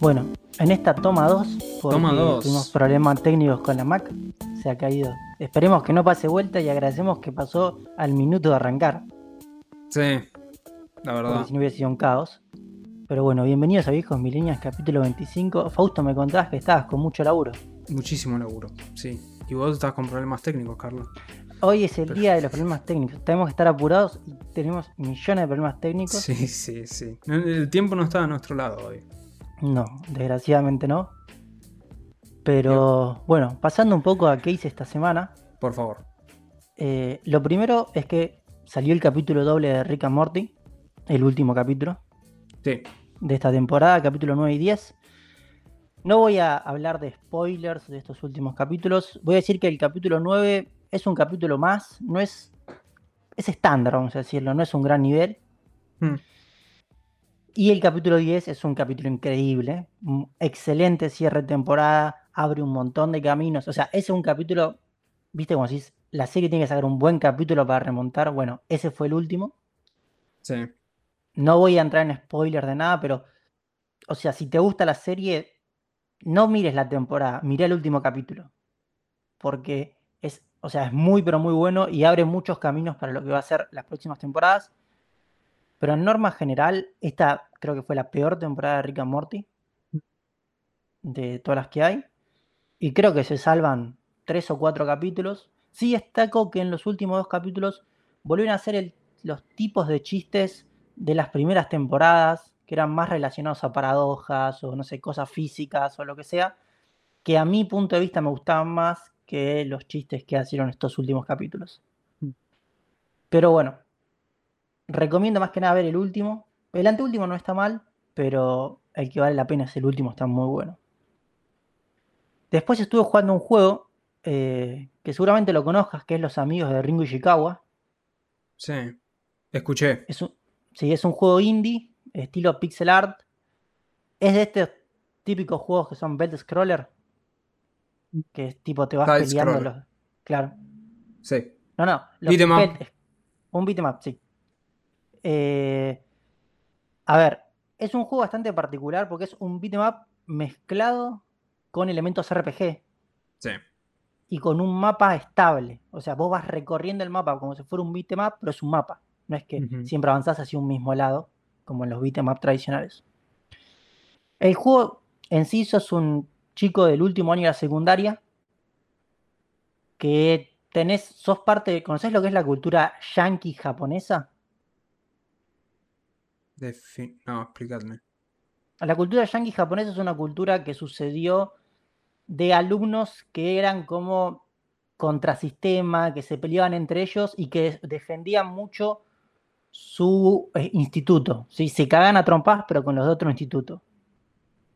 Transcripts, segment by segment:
Bueno, en esta toma 2, porque Toma dos. tuvimos problemas técnicos con la Mac, se ha caído. Esperemos que no pase vuelta y agradecemos que pasó al minuto de arrancar, Sí, la porque verdad. si no hubiera sido un caos. Pero bueno, bienvenidos a Viejos Milenias, capítulo 25. Fausto, me contabas que estabas con mucho laburo. Muchísimo laburo, sí. Y vos estás con problemas técnicos, Carlos. Hoy es el día de los problemas técnicos. Tenemos que estar apurados y tenemos millones de problemas técnicos. Sí, sí, sí. El tiempo no está a nuestro lado hoy. No, desgraciadamente no. Pero bueno, pasando un poco a qué hice esta semana. Por favor. eh, lo primero es que salió el capítulo doble de Rick and Morty. El último capítulo Sí, de esta temporada, capítulo 9 y 10. No voy a hablar de spoilers de estos últimos capítulos. Voy a decir que el capítulo 9 es un capítulo más. No es. Es estándar, vamos a decirlo. No es un gran nivel. Mm. Y el capítulo 10 es un capítulo increíble. un excelente cierre de temporada. Abre un montón de caminos. O sea, ese es un capítulo. Viste como decís, la serie tiene que sacar un buen capítulo para remontar. Bueno, ese fue el último. sí. No voy a entrar en spoilers de nada, pero. O sea, si te gusta la serie, no mires la temporada, mirá el último capítulo. Porque o sea, es muy, pero muy bueno y abre muchos caminos para lo que va a ser las próximas temporadas. Pero en norma general, esta creo que fue la peor temporada de Rick and Morty. De todas las que hay. Y creo que se salvan tres o cuatro capítulos. Sí destaco que en los últimos dos capítulos volvieron a hacer los tipos de chistes de las primeras temporadas, que eran más relacionados a paradojas o no sé, cosas físicas o lo que sea, que a mi punto de vista me gustaban más que los chistes que hicieron estos últimos capítulos. Mm. Pero bueno, recomiendo más que nada ver el último. El anteúltimo no está mal, pero el que vale la pena es el último, está muy bueno. Después estuve jugando un juego eh, que seguramente lo conozcas, que es Los Amigos de Ringo Ishikawa. Sí. Escuché. Es un, sí, es un juego indie, estilo pixel art. Es de estos típicos juegos que son belt scroller. Que es tipo te vas Side peleando los. Claro. Sí. No, no. los Beat 'em up. Un beat'em up, sí. Eh, a ver, es un juego bastante particular porque es un beat'em up mezclado con elementos RPG Sí. y con un mapa estable. O sea, vos vas recorriendo el mapa como si fuera un beat'em up, pero es un mapa. No es que siempre avanzás hacia un mismo lado, como en los beat'em up tradicionales. El juego en sí sos un chico del último año de la secundaria que tenés, sos parte, de- ¿conocés lo que es la cultura yankee japonesa? Defi- No, explícame. La cultura yankee japonesa es una cultura que sucedió de alumnos que eran como contrasistema, que se peleaban entre ellos y que defendían mucho su eh, instituto. ¿sí? Se cagan a trompas, pero con los de otro instituto.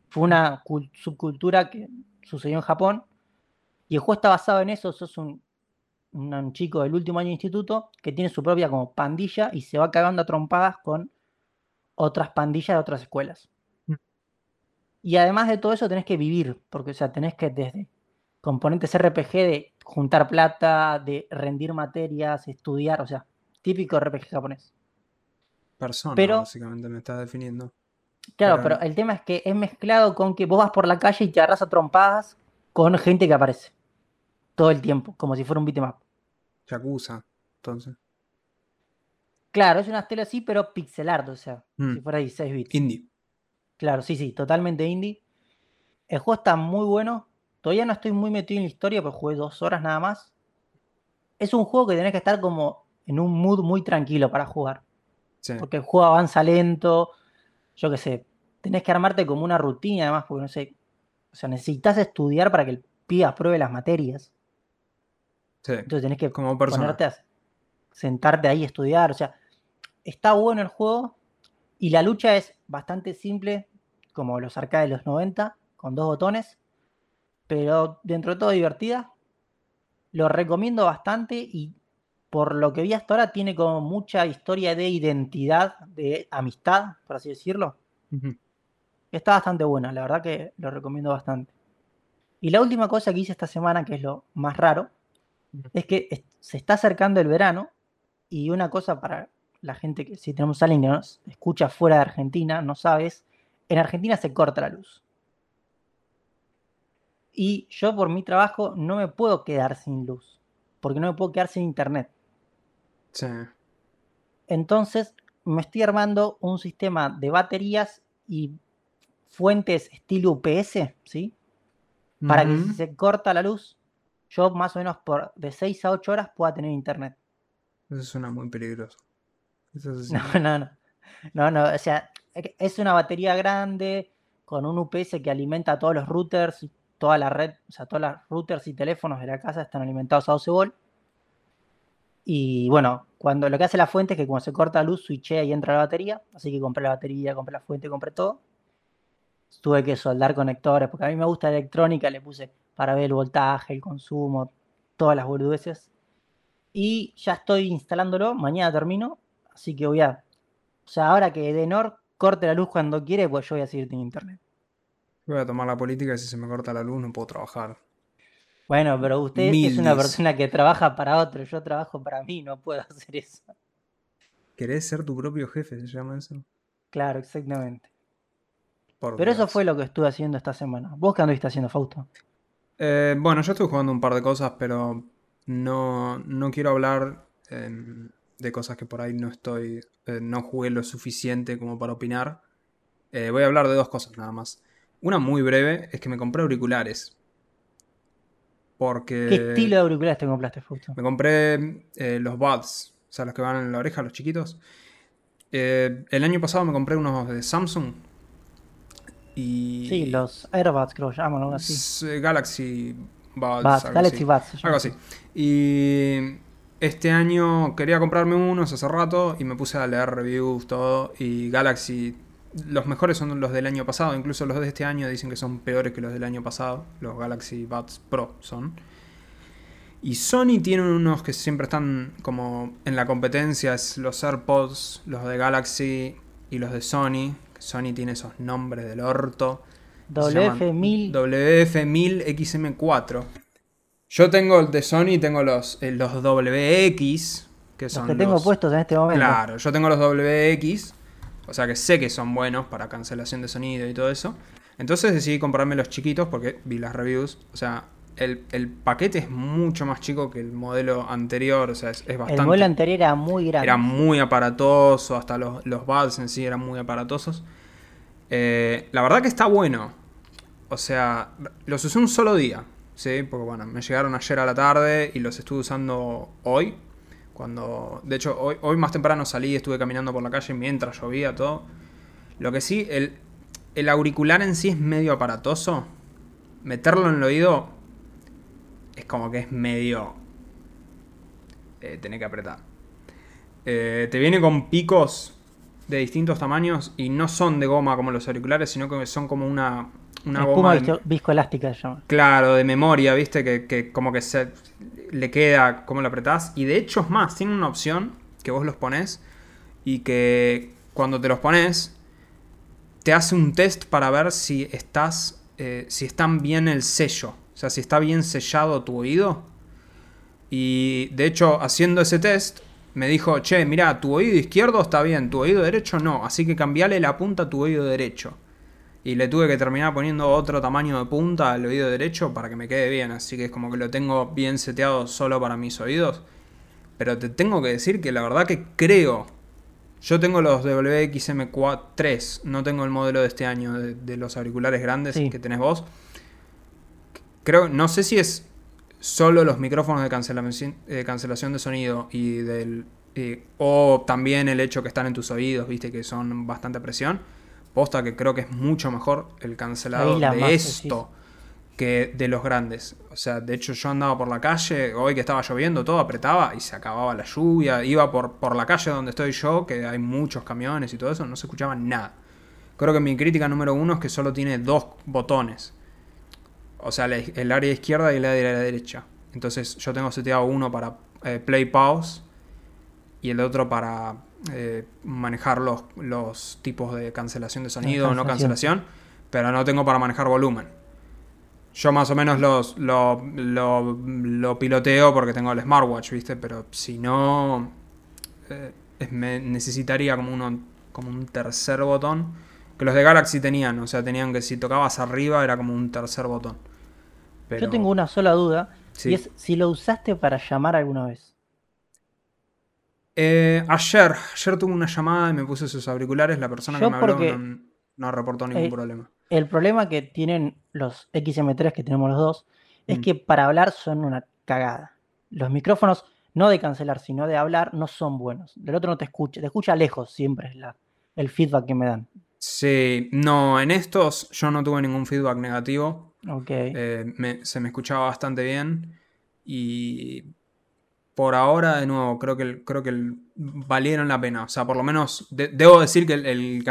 Fue una cul- subcultura que sucedió en Japón y el juego está basado en eso. Sos un, un- un chico del último año de instituto que tiene su propia como pandilla y se va cagando a trompadas con otras pandillas de otras escuelas. Y además de todo eso tenés que vivir, porque o sea, tenés que desde componentes RPG de juntar plata, de rendir materias, estudiar, o sea, típico RPG japonés. Persona, Pero- básicamente me estás definiendo. Claro, Pero- pero el tema es que es mezclado con que vos vas por la calle y te agarras a trompadas con gente que aparece todo el tiempo, como si fuera un beat'em up. Yakuza, entonces. Claro, es una estela así, pero pixel art, o sea, Mm. si fuera 16 bits. Indie. Claro, sí, sí, totalmente indie. El juego está muy bueno. Todavía no estoy muy metido en la historia, porque jugué dos horas nada más. Es un juego que tenés que estar como en un mood muy tranquilo para jugar. Sí. Porque el juego avanza lento. Yo qué sé. Tenés que armarte como una rutina, además, porque no sé. O sea, necesitas estudiar para que el pibe apruebe las materias. sí. Entonces tenés que Como ponerte a sentarte ahí a estudiar. O sea, está bueno el juego y la lucha es bastante simple, como los arcades de los 90, con dos botones, pero dentro de todo divertida. Lo recomiendo bastante y por lo que vi hasta ahora tiene como mucha historia de identidad, de amistad, por así decirlo. Está bastante buena, la verdad que lo recomiendo bastante. Y la última cosa que hice esta semana, que es lo más raro, es que se está acercando el verano y una cosa para la gente que si tenemos a alguien que nos escucha fuera de Argentina, no sabes, en Argentina se corta la luz. Y yo por mi trabajo no me puedo quedar sin luz, porque no me puedo quedar sin internet. Sí. Entonces me estoy armando un sistema de baterías y fuentes estilo UPS, ¿sí? Para que si se corta la luz, yo más o menos por de 6 a 8 horas pueda tener internet. Eso suena muy peligroso. no, no, no. No, no, o sea, es una batería grande con un UPS que alimenta todos los routers, toda la red, o sea, todos los routers y teléfonos de la casa están alimentados a 12 volt. Y bueno, cuando lo que hace la fuente es que cuando se corta la luz, switchea y entra la batería. Así que compré la batería, compré la fuente, compré todo. Tuve que soldar conectores, porque a mí me gusta la electrónica, le puse para ver el voltaje, el consumo, todas las boludeces. Y ya estoy instalándolo, mañana termino, así que voy a... O sea, ahora que Denor corte la luz cuando quiere, pues yo voy a seguir en internet. Voy a tomar la política y si se me corta la luz no puedo trabajar. Bueno, pero usted es una persona que trabaja para otro, yo trabajo para mí, no puedo hacer eso. ¿Querés ser tu propio jefe? ¿Se llama eso? Claro, exactamente. pero eso fue lo que estuve haciendo esta semana. ¿Vos qué anduviste haciendo, Fausto? Eh, bueno, yo estuve jugando un par de cosas, pero no, no quiero hablar em, de cosas que por ahí no estoy, eh, no jugué lo suficiente como para opinar. Eh, voy a hablar de dos cosas nada más. Una muy breve es que me compré auriculares. Porque... ¿Qué estilo de auriculares te compraste, Fausto? Me compré eh, los Buds, o sea, los que van en la oreja, los chiquitos. Eh, el año pasado me compré unos de Samsung. Y... Sí, los AirBuds creo que llaman, algo así. Galaxy Buds. Galaxy Buds. Algo así. Y este año quería comprarme unos hace rato y me puse a leer reviews, todo. Y Galaxy los mejores son los del año pasado, incluso los de este año dicen que son peores que los del año pasado, los Galaxy Buds Pro son. Y Sony tiene unos que siempre están como en la competencia, es los AirPods, los de Galaxy y los de Sony. Sony tiene esos nombres del orto. WF1000. WF1000 XM4. Yo tengo el de Sony, tengo los, eh, los WX, que son los que tengo puestos en este momento. Claro, yo tengo los WX, o sea que sé que son buenos para cancelación de sonido y todo eso. Entonces decidí comprarme los chiquitos porque vi las reviews. O sea, el, paquete es mucho más chico que el modelo anterior. O sea, es, bastante. El modelo anterior era muy grande. Era muy aparatoso. Hasta los, los buds en sí eran muy aparatosos. Eh, la verdad que está bueno. O sea, los usé un solo día. Sí, porque bueno, me llegaron ayer a la tarde y los estuve usando hoy. Cuando, de hecho, hoy, hoy más temprano salí estuve caminando por la calle mientras llovía todo. Lo que sí, el, el auricular en sí es medio aparatoso. Meterlo en el oído es como que es medio... Eh, que apretar. Eh, te viene con picos de distintos tamaños y no son de goma como los auriculares, sino que son como una, una goma viscoelástica se llama. Claro, de memoria, viste, que, que, como que se le queda como lo apretás. Y de hecho es más, tiene una opción que vos los pones y que cuando te los pones te hace un test para ver si estás, eh, si están bien el sello, o sea, si está bien sellado tu oído. Y de hecho, haciendo ese test, me dijo, che, mira, tu oído izquierdo está bien, tu oído derecho no, así que cambiale la punta a tu oído derecho y le tuve que terminar poniendo otro tamaño de punta al oído derecho para que me quede bien, así que es como que lo tengo bien seteado solo para mis oídos. Pero te tengo que decir que la verdad que creo, yo tengo los WXM3, no tengo el modelo de este año de, los auriculares grandes que tenés vos. Creo, no sé si es solo los micrófonos de cancelación, de, cancelación de sonido y del o también el hecho que están en tus oídos, viste que son bastante presión Posta que creo que es mucho mejor el cancelado de esto que de los grandes. O sea, de hecho yo andaba por la calle, hoy que estaba lloviendo, todo apretaba y se acababa la lluvia. Iba por, por la calle donde estoy yo, que hay muchos camiones y todo eso, no se escuchaba nada. Creo que mi crítica número uno es que solo tiene dos botones. O sea, el área izquierda y el área derecha. Entonces yo tengo seteado uno para eh, play pause y el otro para eh, manejar los, los, tipos de cancelación de sonido o no cancelación, pero no tengo para manejar volumen. Yo más o menos los, lo, lo, piloteo porque tengo el smartwatch, ¿viste? Pero si no... Eh, me necesitaría como, uno, como un tercer botón. Que los de Galaxy tenían, o sea, tenían que si tocabas arriba era como un tercer botón. Pero- Yo tengo una sola duda, Sí. y es si lo usaste para llamar alguna vez. Eh, ayer, ayer tuve una llamada y me puse esos auriculares. La persona Yo que me habló no, no reportó ningún problema. El problema que tienen los XM3 que tenemos los dos es Mm. que para hablar son una cagada. Los micrófonos, no de cancelar, sino de hablar, no son buenos. Del otro no te escucha, te escucha lejos siempre es la, el feedback que me dan. Sí, no, en estos yo no tuve ningún feedback negativo. Ok. Eh, me- se me escuchaba bastante bien. Y por ahora, de nuevo, creo que, creo que valieron la pena. O sea, por lo menos de- debo decir que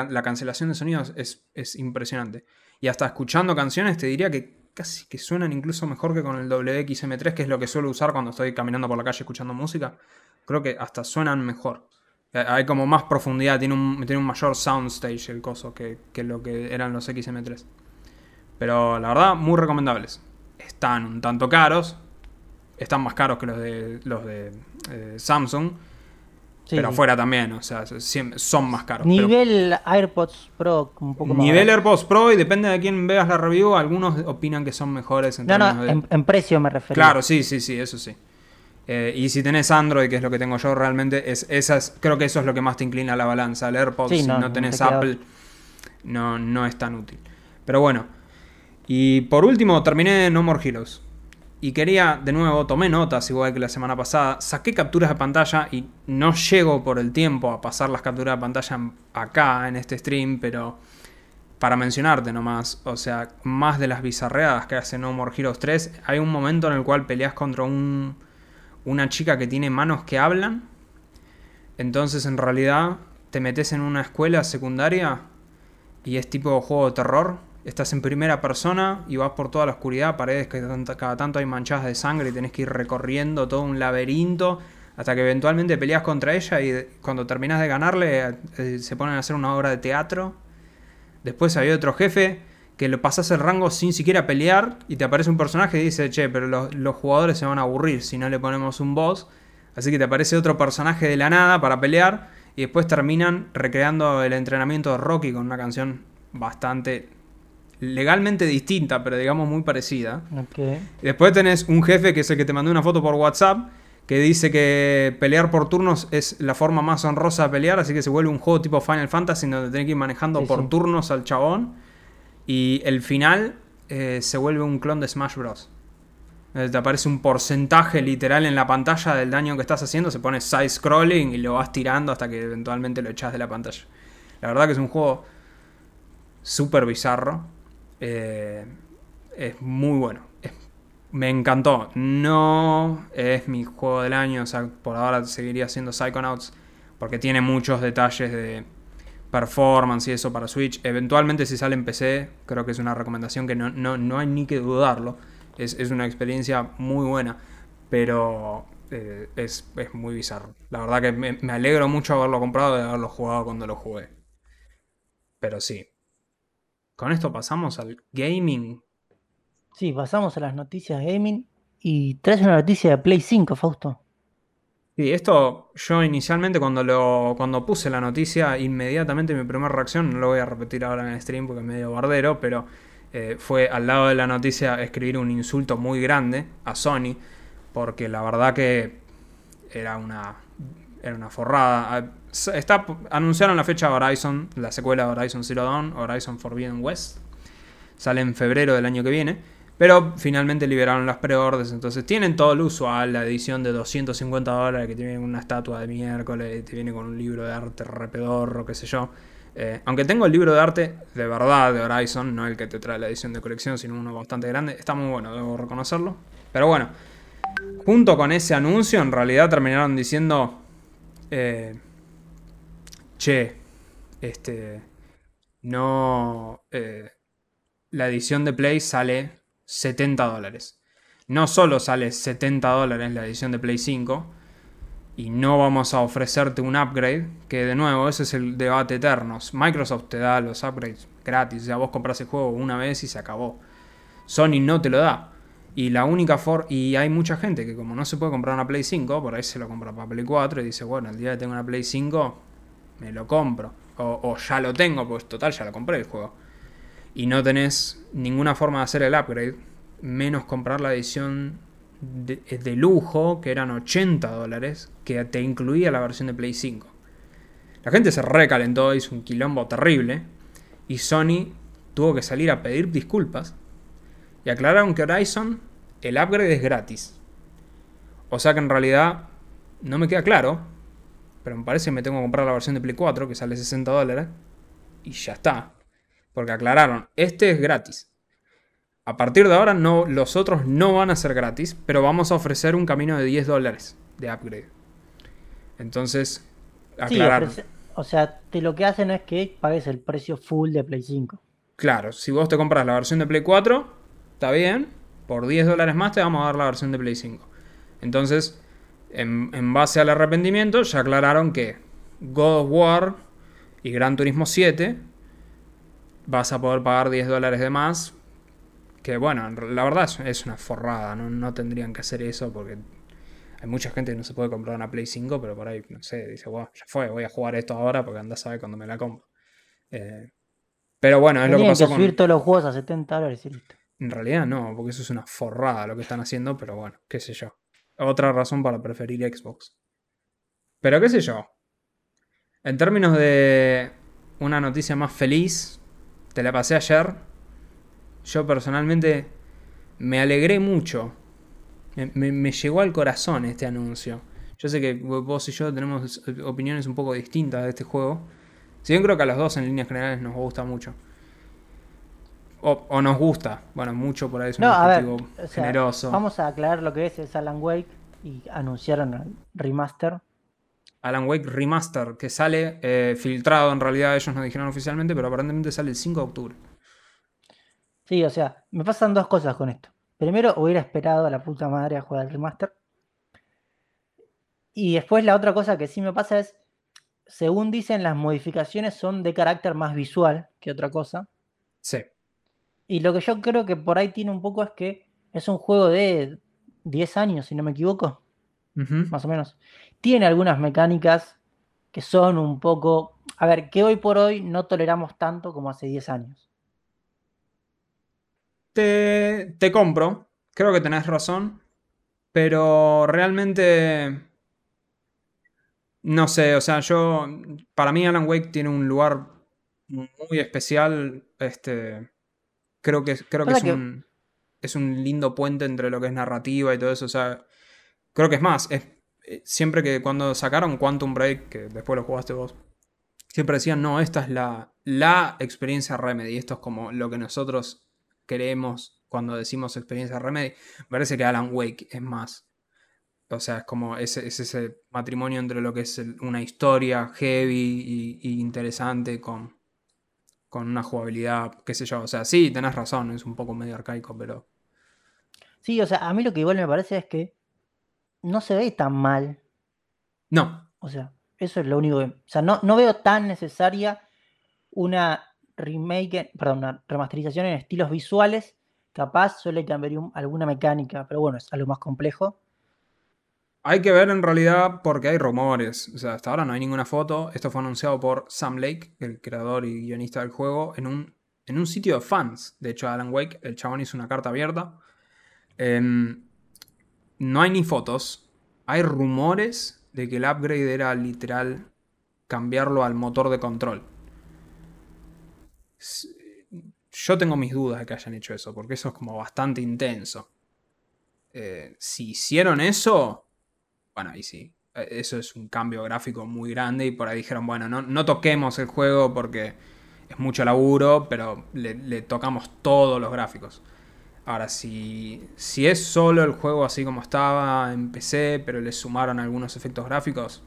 la cancelación de sonidos es, es impresionante. Y hasta escuchando canciones te diría que casi que suenan incluso mejor que con el WXM3, que es lo que suelo usar cuando estoy caminando por la calle escuchando música. Creo que hasta suenan mejor. Eh, Hay como más profundidad, tiene un, tiene un mayor soundstage el coso que, que lo que eran los XM3. Pero la verdad, muy recomendables. Están un tanto caros. Están más caros que los de los de eh, Samsung. Sí, pero sí. afuera también. O sea, son más caros. pero- Nivel AirPods Pro un poco más. nivel barato. AirPods Pro y depende de quién veas la review. Algunos opinan que son mejores en No, de- en, en precio me refería. Claro, sí, sí, sí, eso sí. Eh, y si tenés Android, que es lo que tengo yo realmente, es, esas, creo que eso es lo que más te inclina a la balanza. El AirPods, Sí, si no, no, no tenés te Apple, no, no es tan útil. Pero bueno. Y por último, terminé No More Heroes. Y quería, de nuevo, tomé notas igual que la semana pasada, saqué capturas de pantalla y no llego por el tiempo a pasar las capturas de pantalla acá en este stream, pero para mencionarte nomás, o sea, más de las bizarreadas que hace No More Heroes 3, hay un momento en el cual peleas contra un, una chica que tiene manos que hablan, entonces en realidad te metes en una escuela secundaria y es tipo juego de terror, estás en primera persona y vas por toda la oscuridad, paredes que cada tanto hay manchadas de sangre y tenés que ir recorriendo todo un laberinto hasta que eventualmente peleas contra ella y cuando terminas de ganarle eh, se ponen a hacer una obra de teatro. Después hay otro jefe que lo pasas el rango sin siquiera pelear y te aparece un personaje y dice, che, pero los, los jugadores se van a aburrir si no le ponemos un boss. Así que te aparece otro personaje de la nada para pelear y después terminan recreando el entrenamiento de Rocky con una canción bastante legalmente distinta, pero digamos muy parecida. Después tenés un jefe que es el que te mandó una foto por WhatsApp que dice que pelear por turnos es la forma más honrosa de pelear, así que se vuelve un juego tipo Final Fantasy donde tenés que ir manejando Sí, por sí. turnos al chabón. Y el final eh, se vuelve un clon de Smash Bros. Eh, Te aparece un porcentaje literal en la pantalla del daño que estás haciendo, se pone side scrolling y lo vas tirando hasta que eventualmente lo echas de la pantalla. La verdad que es un juego súper bizarro. Eh, es muy bueno. Es- me encantó. No es mi juego del año. O sea, por ahora seguiría siendo Psychonauts. Porque tiene muchos detalles de performance y eso para Switch. Eventualmente si sale en PC, creo que es una recomendación que no, no, no hay ni que dudarlo. Es, es una experiencia muy buena. Pero eh, es, es muy bizarro. La verdad que me, me alegro mucho haberlo comprado y haberlo jugado cuando lo jugué. Pero sí. Con esto pasamos al gaming. Sí, pasamos a las noticias gaming y traes una noticia de Play 5, Fausto. Sí, esto yo inicialmente cuando lo cuando puse la noticia, inmediatamente mi primera reacción, no lo voy a repetir ahora en el stream porque es medio bardero, pero eh, fue al lado de la noticia escribir un insulto muy grande a Sony, porque la verdad que era una, era una forrada. Ah, Está, anunciaron la fecha de Horizon, la secuela de Horizon Zero Dawn, Horizon Forbidden West. Sale en febrero del año que viene. Pero finalmente liberaron las preorders. Entonces tienen todo el usual. La edición de 250 dólares que con una estatua de miércoles. Te viene con un libro de arte repedorro, qué sé yo. Eh, aunque tengo el libro de arte de verdad de Horizon. No el que te trae la edición de colección, sino uno bastante grande. Está muy bueno, debo reconocerlo. Pero bueno. Junto con ese anuncio, en realidad terminaron diciendo. eh, che. Este. No. eh, la edición de Play sale 70 dólares. No solo sale 70 dólares la edición de Play 5 y no vamos a ofrecerte un upgrade, que de nuevo ese es el debate eterno. Microsoft te da los upgrades gratis, sea, vos compras el juego una vez y se acabó. Sony no te lo da. Y la única forma. Y hay mucha gente que, como no se puede comprar una Play 5, por ahí se lo compra para Play 4 y dice, bueno, el día que tengo una Play 5, me lo compro. O, ya lo tengo, pues total, ya lo compré el juego. Y no tenés ninguna forma de hacer el upgrade, menos comprar la edición de, de lujo, que eran 80 dólares, que te incluía la versión de Play 5. La gente se recalentó, hizo un quilombo terrible. Y Sony tuvo que salir a pedir disculpas. Y aclararon que Horizon, el upgrade es gratis. O sea que en realidad no me queda claro. Pero me parece que me tengo que comprar la versión de Play 4, que sale 60 dólares. Y ya está. Porque aclararon, este es gratis. A partir de ahora no, los otros no van a ser gratis, pero vamos a ofrecer un camino de 10 dólares de upgrade. Entonces, aclararon. Sí, o sea, te lo que hacen es que pagues el precio full de Play 5. Claro, si vos te compras la versión de Play 4, está bien. Por 10 dólares más te vamos a dar la versión de Play 5. Entonces, en, en base al arrepentimiento, ya aclararon que God of War y Gran Turismo 7 vas a poder pagar 10 dólares de más. Que bueno, la verdad es una forrada, ¿no? no tendrían que hacer eso porque hay mucha gente que no se puede comprar una Play 5, pero por ahí, no sé, dice, wow, ya fue, voy a jugar esto ahora porque anda a saber cuando me la compro. Eh, pero bueno, es lo que pasó que subir todos los juegos a 70 dólares y listo. En realidad no, porque eso es una forrada lo que están haciendo, pero bueno, qué sé yo. Otra razón para preferir Xbox. Pero qué sé yo. En términos de una noticia más feliz, te la pasé ayer. Yo personalmente me alegré mucho. Me, llegó al corazón este anuncio. Yo sé que vos y yo tenemos opiniones un poco distintas de este juego. Si bien creo que a los dos en líneas generales nos gusta mucho. O, o nos gusta. Bueno, mucho por ahí es un No, a ver, adjetivo o sea, generoso. Vamos a aclarar lo que es, es Alan Wake y anunciaron el remaster. Alan Wake Remaster, que sale eh, filtrado en realidad, ellos no dijeron oficialmente, pero aparentemente sale el 5 de octubre. Sí, o sea, me pasan dos cosas con esto. Primero, hubiera esperado a la puta madre a jugar el remaster. Y después la otra cosa que sí me pasa es, según dicen, las modificaciones son de carácter más visual que otra cosa. Sí. Y lo que yo creo que por ahí tiene un poco es que es un juego de 10 años, si no me equivoco, más o menos. Tiene algunas mecánicas que son un poco, a ver, que hoy por hoy no toleramos tanto como hace 10 años. Te, te compro, creo que tenés razón, pero realmente... No sé, o sea, yo... Para mí Alan Wake tiene un lugar muy especial. Este... Creo que, creo que es que- un... Es un lindo puente entre lo que es narrativa y todo eso. O sea, creo que es más. Es, eh, siempre que cuando sacaron Quantum Break, que después lo jugaste vos, siempre decían, no, esta es la, la experiencia Remedy. Esto es como lo que nosotros queremos cuando decimos experiencia Remedy. Me parece que Alan Wake es más. O sea, es como ese, es ese matrimonio entre lo que es una historia heavy y interesante con, con una jugabilidad, qué sé yo. O sea, sí, tenés razón, es un poco medio arcaico, pero... Sí, o sea, a mí lo que igual me parece es que no se ve tan mal. No, O sea, eso es lo único que... O sea, no, no veo tan necesaria una remake, perdón, una remasterización en estilos visuales. Capaz suele cambiar un- alguna mecánica, pero bueno, es algo más complejo. Hay que ver en realidad porque hay rumores. O sea, hasta ahora no hay ninguna foto. Esto fue anunciado por Sam Lake, el creador y guionista del juego, en un, en un sitio de fans. De hecho, Alan Wake, el chabón hizo una carta abierta. Em, no hay ni fotos. Hay rumores de que el upgrade era literal cambiarlo al motor de control. Yo tengo mis dudas de que hayan hecho eso, porque eso es como bastante intenso. Eh, si hicieron eso, bueno, ahí sí. Eh, Eso es un cambio gráfico muy grande y por ahí dijeron, bueno, no, no toquemos el juego porque es mucho laburo, pero le, le tocamos todos los gráficos. Ahora, si, si es solo el juego así como estaba en PC, pero le sumaron algunos efectos gráficos,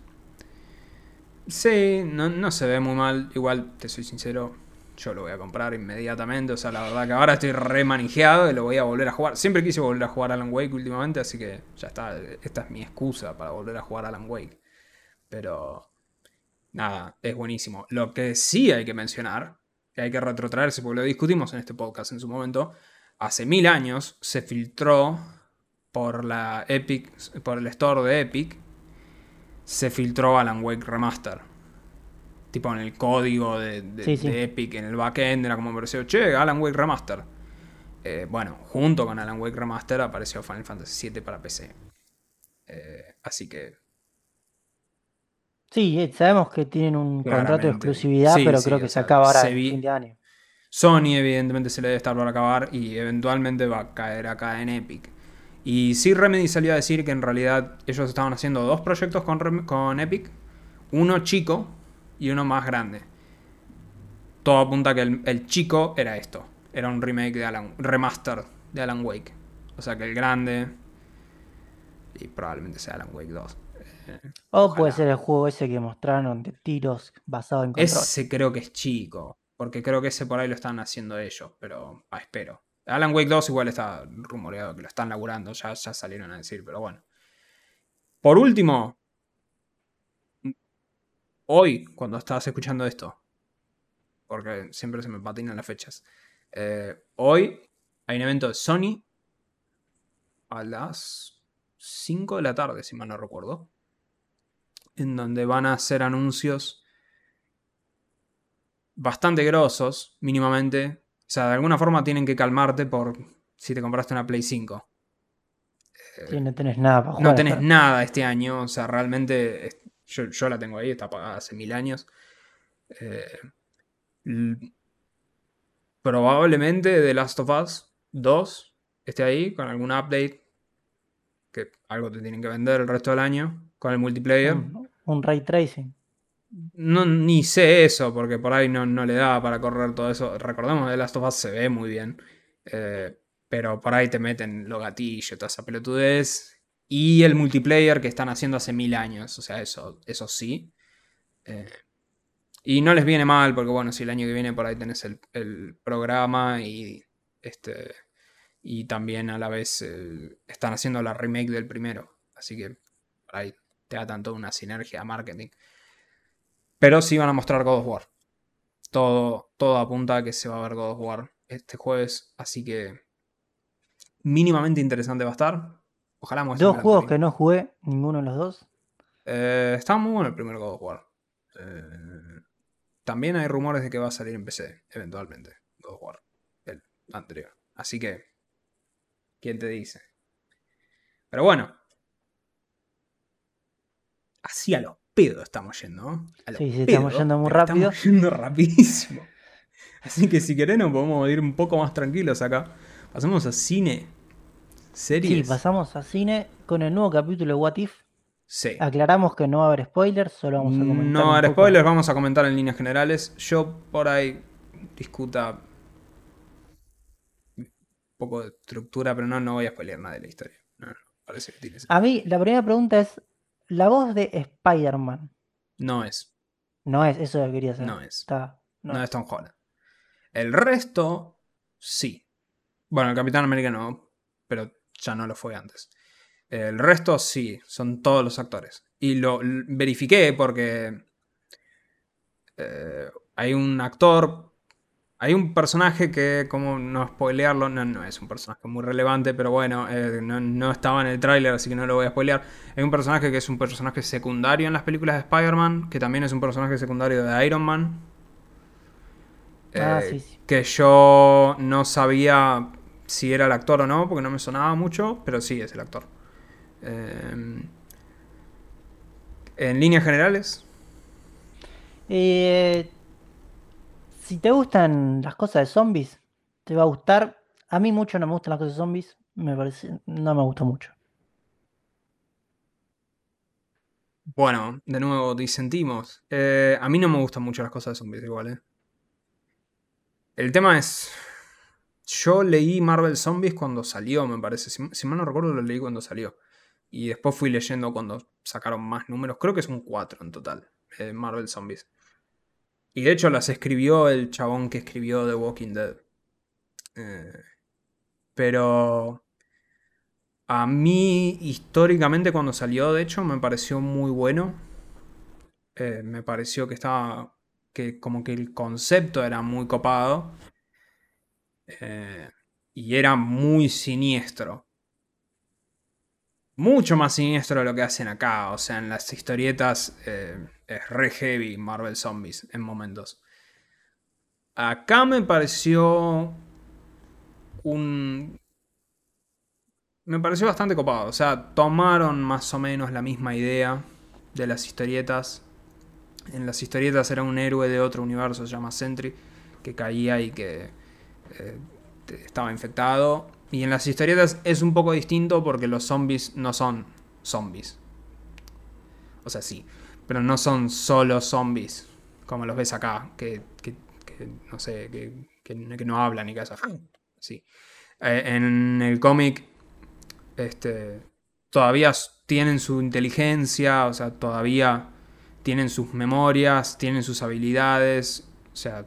sí, no, no se ve muy mal. Igual, te soy sincero, yo lo voy a comprar inmediatamente. O sea, la verdad que ahora estoy re manejado y lo voy a volver a jugar. Siempre quise volver a jugar Alan Wake últimamente, así que ya está. Esta es mi excusa para volver a jugar Alan Wake. Pero, nada, es buenísimo. Lo que sí hay que mencionar, que hay que retrotraerse, porque lo discutimos en este podcast en su momento, hace mil años se filtró por la Epic, por el store de Epic, se filtró Alan Wake Remaster. Tipo en el código de, Epic, en el backend, era como apareció, che, Alan Wake Remaster. Eh, bueno, junto con Alan Wake Remaster apareció Final Fantasy VII para PC. Eh, así que. Sí, eh, sabemos que tienen un contrato de exclusividad, pero creo que se acaba ahora en fin de año. Sony, evidentemente, se le debe estar por acabar y eventualmente va a caer acá en Epic. Y sí, Remedy salió a decir que en realidad ellos estaban haciendo dos proyectos con, con Epic: uno chico y uno más grande. Todo apunta a que el, chico era esto: era un remake de Alan, remaster de Alan Wake. O sea que el grande. Y probablemente sea Alan Wake 2. o puede ser el juego ese que mostraron de tiros basado en control. Ese creo que es chico. Porque creo que ese por ahí lo están haciendo ellos, pero ah, espero. Alan Wake 2 igual está rumoreado que lo están laburando, ya, ya salieron a decir, pero bueno. Por último, hoy, cuando estabas escuchando esto, porque siempre se me patinan las fechas, eh, hoy hay un evento de Sony a las 5 de la tarde, si mal no recuerdo, en donde van a hacer anuncios bastante grosos, mínimamente. O sea, de alguna forma tienen que calmarte por si te compraste una Play 5. Sí, no tenés nada para jugar. No tenés nada este año. O sea, realmente yo, la tengo ahí, está pagada hace mil años. Eh, probablemente The Last of Us 2 esté ahí con algún update. Que algo te tienen que vender el resto del año con el multiplayer. un ray tracing. No, ni sé eso, porque por ahí no, no le da para correr todo eso. Recordemos que Last of Us se ve muy bien. Eh, pero por ahí te meten los gatillos, toda esa pelotudez. Y el multiplayer que están haciendo hace mil años. O sea, eso, eso sí. Eh, y no les viene mal, porque bueno, si el año que viene por ahí tenés el, programa y este. Y también a la vez eh, están haciendo la remake del primero. Así que por ahí te da tanto una sinergia marketing. Pero sí van a mostrar God of War. Todo, todo apunta a que se va a ver God of War este jueves. Así que mínimamente interesante va a estar. Ojalá Dos juegos que no jugué, ninguno de los dos. Eh, está muy bueno el primer God of War. Eh, también hay rumores de que va a salir en PC, eventualmente. God of War. El anterior. Así que. ¿Quién te dice? Pero bueno. Así a lo estamos yendo. sí, sí, estamos yendo muy rápido. Estamos yendo rapidísimo. Así que si querés nos podemos ir un poco más tranquilos acá. Pasamos a cine. Series. Sí, pasamos a cine con el nuevo capítulo de What If. Sí. Aclaramos que no va a haber spoilers, solo vamos a comentar. No va a haber spoilers, vamos a comentar en líneas generales. Yo por ahí discuta un poco de estructura, pero no, no voy a spoilear nada de la historia. parece que A mí, la primera pregunta es: la voz de Spider-Man. No es. No es, eso lo quería saber. No es. no, es Tom Holland. El resto, sí. Bueno, el Capitán América no, pero ya no lo fue antes. El resto sí, son todos los actores. Y lo verifiqué porque eh, hay un actor hay un personaje que, como no spoilearlo, no, no es un personaje muy relevante, pero bueno, eh, no, estaba en el tráiler, así que no lo voy a spoilear. Hay un personaje que es un personaje secundario en las películas de Spider-Man, que también es un personaje secundario de Iron Man. Ah, eh, sí, Que yo no sabía si era el actor o no, porque no me sonaba mucho, pero sí es el actor. Eh, en líneas generales. Eh, si te gustan las cosas de zombies, te va a gustar. A mí mucho no me gustan las cosas de zombies. Me parece, no me gusta mucho. Bueno, de nuevo disentimos. Eh, a mí no me gustan mucho las cosas de zombies igual, ¿eh? El tema es... Yo leí Marvel Zombies cuando salió, me parece. Si, mal no recuerdo, lo leí cuando salió. Y después fui leyendo cuando sacaron más números. Creo que es un 4 en total. Eh, Marvel Zombies. Y de hecho las escribió el chabón que escribió The Walking Dead. Eh, pero a mí históricamente cuando salió, de hecho, me pareció muy bueno. Eh, me pareció que estaba, que como que el concepto era muy copado. Eh, y era muy siniestro. Mucho más siniestro de lo que hacen acá. O sea, en las historietas eh, es re heavy Marvel Zombies en momentos. Acá me pareció un... Me pareció bastante copado. O sea, tomaron más o menos la misma idea de las historietas. En las historietas era un héroe de otro universo, se llama Sentry, que caía y que eh, estaba infectado. Y en las historietas es un poco distinto porque los zombies no son zombies. O sea, sí, pero no son solo zombies, como los ves acá, que, no sé, que, no hablan ni casa. Sí. Eh, en el cómic, este, todavía tienen su inteligencia, o sea, todavía tienen sus memorias, tienen sus habilidades, o sea,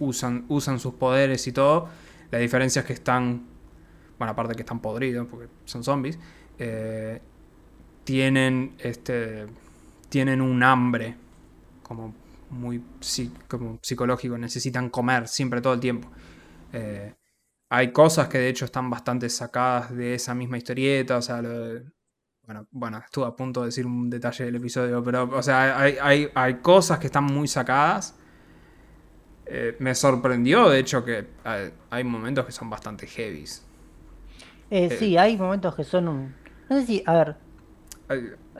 usan, usan sus poderes y todo. La diferencia es que están, bueno, aparte que están podridos, porque son zombies, eh, tienen, este, tienen un hambre como muy como psicológico, necesitan comer siempre todo el tiempo. Eh, hay cosas que de hecho están bastante sacadas de esa misma historieta, o sea, bueno, bueno, estuve a punto de decir un detalle del episodio, pero, o sea, hay, hay cosas que están muy sacadas eh, me sorprendió, de hecho, que hay momentos que son bastante heavies. Eh, eh, sí, hay momentos que son un... No sé si, a ver,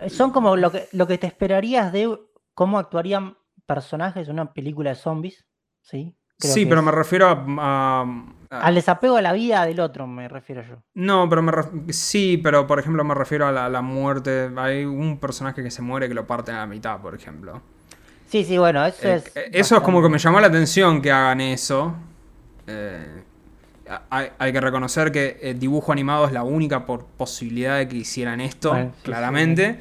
son como lo que, lo que te esperarías de cómo actuarían personajes en una película de zombies, ¿sí? sí, pero me refiero a, Al desapego a la vida del otro, me refiero yo. No, pero me sí, pero por ejemplo me refiero a la, la, muerte. Hay un personaje que se muere que lo parten a la mitad, por ejemplo. Sí, sí, bueno, eso eh, es. Eh, eso es como que me llamó la atención que hagan eso. Eh, hay, que reconocer que el dibujo animado es la única posibilidad de que hicieran esto, claramente.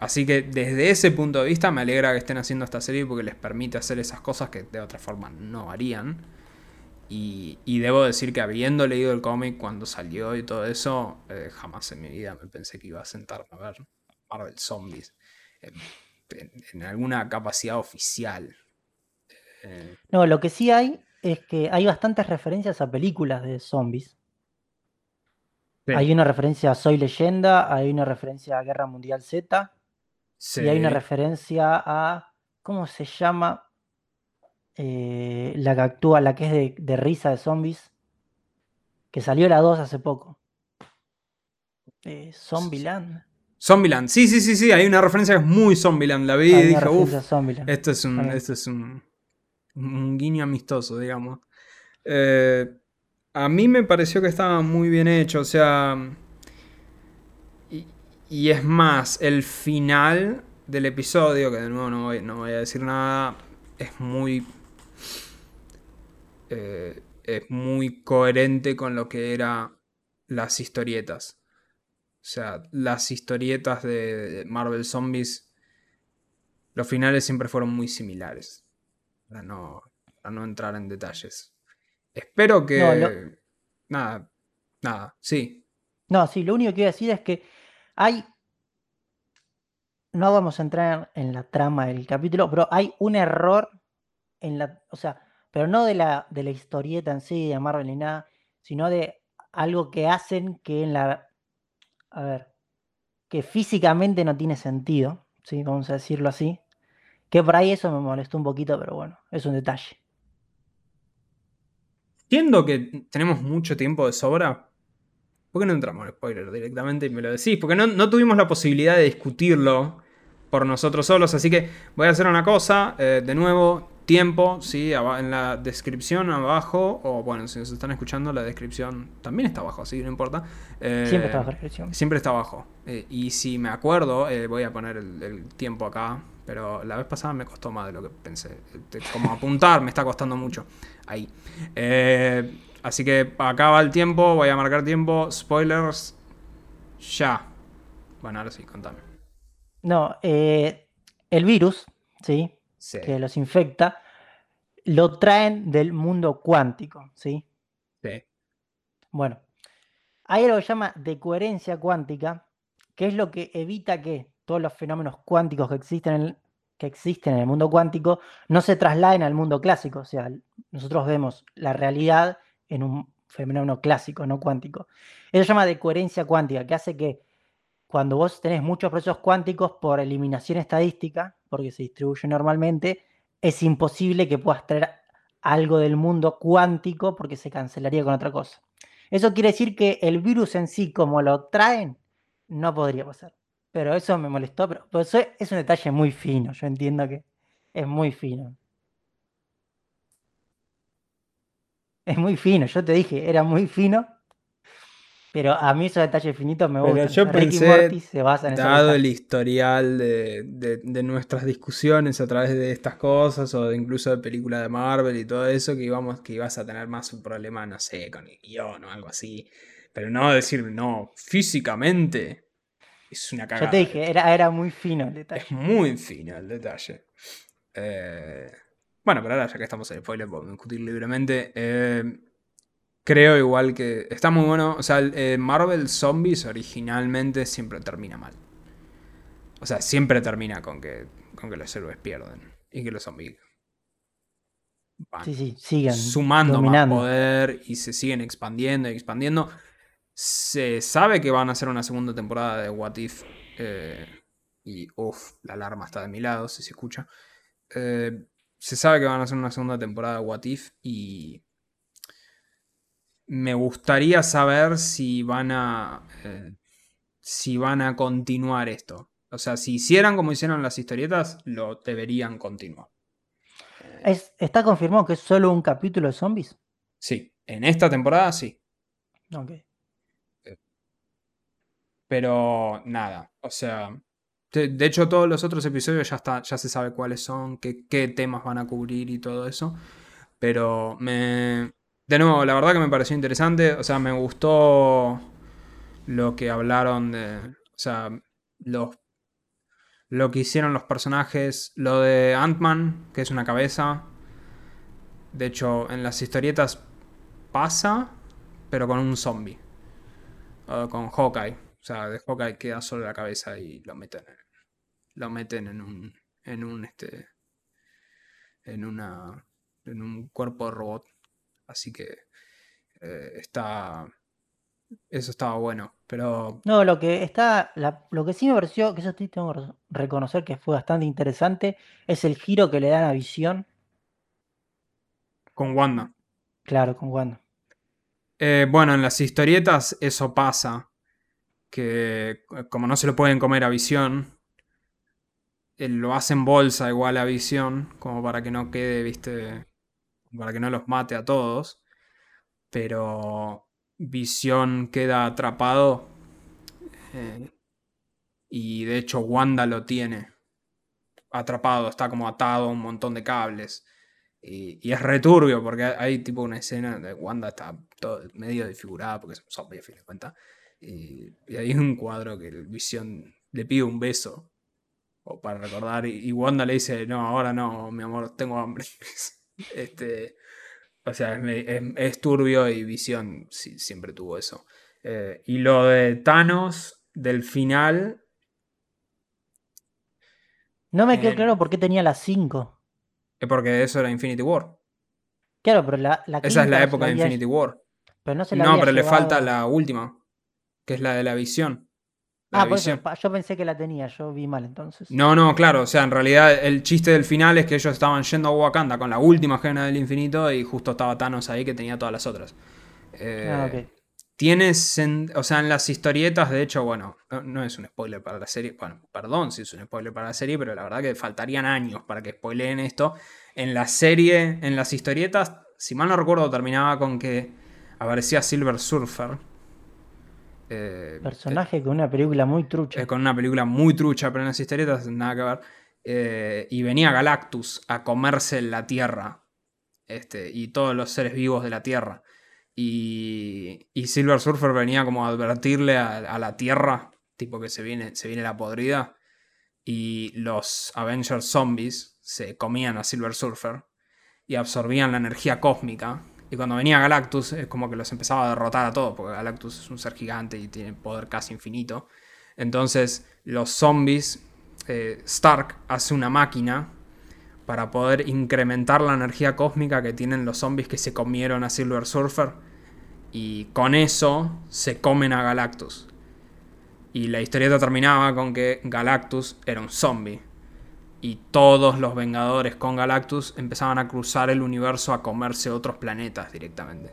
así que desde ese punto de vista me alegra que estén haciendo esta serie porque les permite hacer esas cosas que de otra forma no harían. Y, debo decir que habiendo leído el cómic cuando salió y todo eso, jamás en mi vida me pensé que iba a sentarme a ver Marvel Zombies en, alguna capacidad oficial. Eh, no, lo que sí hay es que hay bastantes referencias a películas de zombies. Hay una referencia a Soy Leyenda, hay una referencia a Guerra Mundial Z, y hay una referencia a. ¿Cómo se llama? Eh, la que actúa, la que es de, de, risa de zombies, que salió la 2 hace poco. Eh, Zombieland. Zombieland. Sí, sí, sí, sí. Hay una referencia que es muy Zombieland. La vi y dije, uff, esto es un, esto es un, un guiño amistoso, digamos. Eh, a mí me pareció que estaba muy bien hecho. O sea. Y, es más, el final del episodio, que de nuevo no voy, no voy a decir nada, es muy. Eh, es muy coherente con lo que eran las historietas. O sea, las historietas de Marvel Zombies, los finales siempre fueron muy similares. Para no, no entrar en detalles. Espero que... Nada, nada, sí. No, sí, lo único que iba a decir es que hay... No vamos a entrar en la trama del capítulo, pero hay un error en la... O sea, pero no de la, de la historieta en sí, de Marvel ni nada, sino de algo que hacen que en la a ver, que físicamente no tiene sentido, ¿sí? vamos a decirlo así. Que por ahí eso me molestó un poquito, pero bueno, es un detalle. Siendo que tenemos mucho tiempo de sobra, ¿por qué no entramos en spoiler directamente y me lo decís? Porque no, tuvimos la posibilidad de discutirlo por nosotros solos, así que voy a hacer una cosa, eh, de nuevo, tiempo, ¿sí? En la descripción abajo, o bueno, si nos están escuchando, la descripción también está abajo, así que no importa. Eh, siempre está abajo la descripción. Siempre está abajo. Eh, y si me acuerdo, eh, voy a poner el, tiempo acá, pero la vez pasada me costó más de lo que pensé. Como apuntar me está costando mucho. Ahí. así que acá va el tiempo, voy a marcar tiempo. Spoilers, ya. Bueno, ahora sí, contame. No, el virus, ¿sí? Que los infecta, lo traen del mundo cuántico, ¿sí? Sí. Bueno, hay algo que se llama decoherencia cuántica, que es lo que evita que todos los fenómenos cuánticos que existen en el, que existen en el mundo cuántico no se trasladen al mundo clásico. O sea, nosotros vemos la realidad en un fenómeno clásico, no cuántico. Eso se llama de coherencia cuántica, que hace que cuando vos tenés muchos procesos cuánticos por eliminación estadística, porque se distribuye normalmente, es imposible que puedas traer algo del mundo cuántico porque se cancelaría con otra cosa. Eso quiere decir que el virus en sí, como lo traen, no podría pasar. Pero eso me molestó, pero, eso es un detalle muy fino, yo entiendo que es muy fino. Es muy fino, yo te dije, era muy fino, pero a mí esos detalles finitos me gustan. yo pensé, se basa dado el historial de, nuestras discusiones a través de estas cosas, o incluso de películas de Marvel y todo eso, que, íbamos, que ibas a tener más un problema, no sé, con el guion o algo así. Pero no decir, no, físicamente es una cagada. Yo te dije, era, era muy fino el detalle. Es muy fino el detalle. Eh, bueno, pero ahora ya que estamos en spoiler, podemos discutir libremente. Eh, Creo igual que está muy bueno. O sea, eh, Marvel Zombies originalmente siempre termina mal. O sea, siempre termina con que, con que los héroes pierden y que los zombies van sí, sumando más poder y se siguen expandiendo y expandiendo. Se sabe que van a hacer una segunda temporada de What If. Eh, y uff, la alarma está de mi lado, si se escucha. Eh, se sabe que van a hacer una segunda temporada de What If y me gustaría saber si van a. Eh, si van a continuar esto. O sea, si hicieran como hicieron las historietas, lo deberían continuar. ¿Está confirmado que es solo un capítulo de zombies? Sí, en esta temporada sí. Ok. Pero nada, o sea. De, hecho, todos los otros episodios ya, está, ya se sabe cuáles son, qué temas van a cubrir y todo eso. Pero me, de nuevo, la verdad que me pareció interesante. O sea, me gustó lo que hablaron de. O sea, los, lo que hicieron los personajes. Lo de Ant-Man, que es una cabeza. De hecho, en las historietas pasa, pero con un zombie. con Hawkeye. O sea, de Hawkeye queda solo la cabeza y lo meten. Lo meten en un. En un este. En una. En un cuerpo de robot. Así que eh, está. Eso estaba bueno. Pero. No, lo que está. lo que sí me pareció, que eso tengo que reconocer que fue bastante interesante, es el giro que le dan a Visión. Con Wanda. Claro, con Wanda. Eh, bueno, en las historietas eso pasa. Que como no se lo pueden comer a Visión, lo hacen bolsa igual a Visión, como para que no quede, viste, para que no los mate a todos. Pero Visión queda atrapado. Eh, y de hecho Wanda lo tiene atrapado, está como atado a un montón de cables. Y, es returbio porque hay tipo una escena de Wanda está todo medio desfigurada porque es un zombie a fin de cuentas. Y, hay un cuadro que el Visión le pide un beso. O para recordar. Y, y Wanda le dice, no, ahora no, mi amor, tengo hambre. Este, o sea, es, turbio y Visión siempre tuvo eso. Eh, y lo de Thanos del final. No me quedó claro por qué tenía las 5. Es porque eso era Infinity War. Claro, pero la, Esa es la época de Infinity War. Pero no, se no pero le falta la última, que es la de la visión. Ah, pues yo pensé que la tenía, yo vi mal entonces. No, no, claro, o sea, en realidad el chiste del final es que ellos estaban yendo a Wakanda con la última gena del infinito y justo estaba Thanos ahí que tenía todas las otras. Eh, ah, ok. Tienes, o sea, en las historietas, de hecho, bueno, no, es un spoiler para la serie, bueno, perdón si es un spoiler para la serie, pero la verdad que faltarían años para que spoileen esto. En la serie, en las historietas, si mal no recuerdo, terminaba con que aparecía Silver Surfer, eh, Personaje con una película muy trucha. con una película muy trucha, pero en las historietas nada que ver. Eh, y venía Galactus a comerse la Tierra. Este, y todos los seres vivos de la Tierra. Y, y Silver Surfer venía como a advertirle a, la Tierra, tipo que se viene, se viene la podrida. Y los Avengers zombies se comían a Silver Surfer y absorbían la energía cósmica y cuando venía Galactus es como que los empezaba a derrotar a todos, porque Galactus es un ser gigante y tiene poder casi infinito. Entonces los zombies, eh, Stark hace una máquina para poder incrementar la energía cósmica que tienen los zombies que se comieron a Silver Surfer Y con eso se comen a Galactus. Y la historieta terminaba con que Galactus era un zombie. Y todos los Vengadores con Galactus empezaban a cruzar el universo a comerse otros planetas directamente.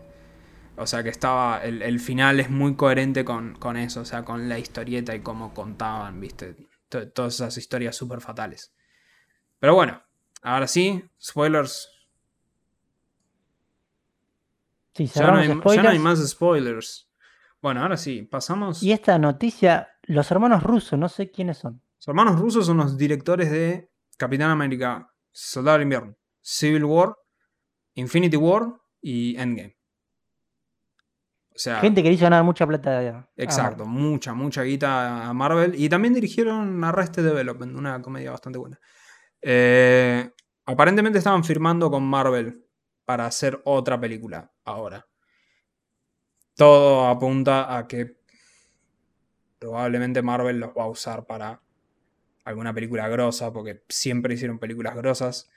O sea que estaba. El, final es muy coherente con, con, eso, o sea, con la historieta y cómo contaban, viste. todas esas historias súper fatales. Pero bueno, ahora sí, spoilers. Sí, ya no, hay, ya no hay más spoilers. Bueno, ahora sí, pasamos. Y esta noticia, los hermanos rusos, no sé quiénes son. Los hermanos rusos son los directores de Capitán América, Soldado del Invierno, Civil War, Infinity War y Endgame. O sea, Gente que hizo ganar mucha plata. Exacto, mucha, mucha guita a Marvel. Y también dirigieron Arrested Development, una comedia bastante buena. Eh, aparentemente estaban firmando con Marvel para hacer otra película ahora. Todo apunta a que probablemente Marvel los va a usar para alguna película grosa, porque siempre hicieron películas grosas.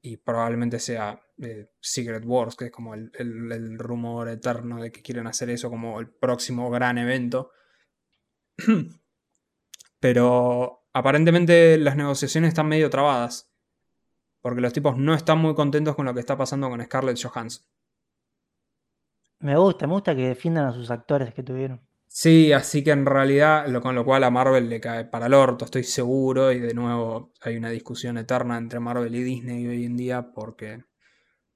Y probablemente sea eh, Secret Wars, que es como el, el, rumor eterno de que quieren hacer eso como el próximo gran evento. Pero aparentemente las negociaciones están medio trabadas. Porque los tipos no están muy contentos con lo que está pasando con Scarlett Johansson. Me gusta, me gusta que defiendan a sus actores que tuvieron. Sí, así que en realidad, lo, con lo cual a Marvel le cae para el orto, estoy seguro, y de nuevo hay una discusión eterna entre Marvel y Disney hoy en día porque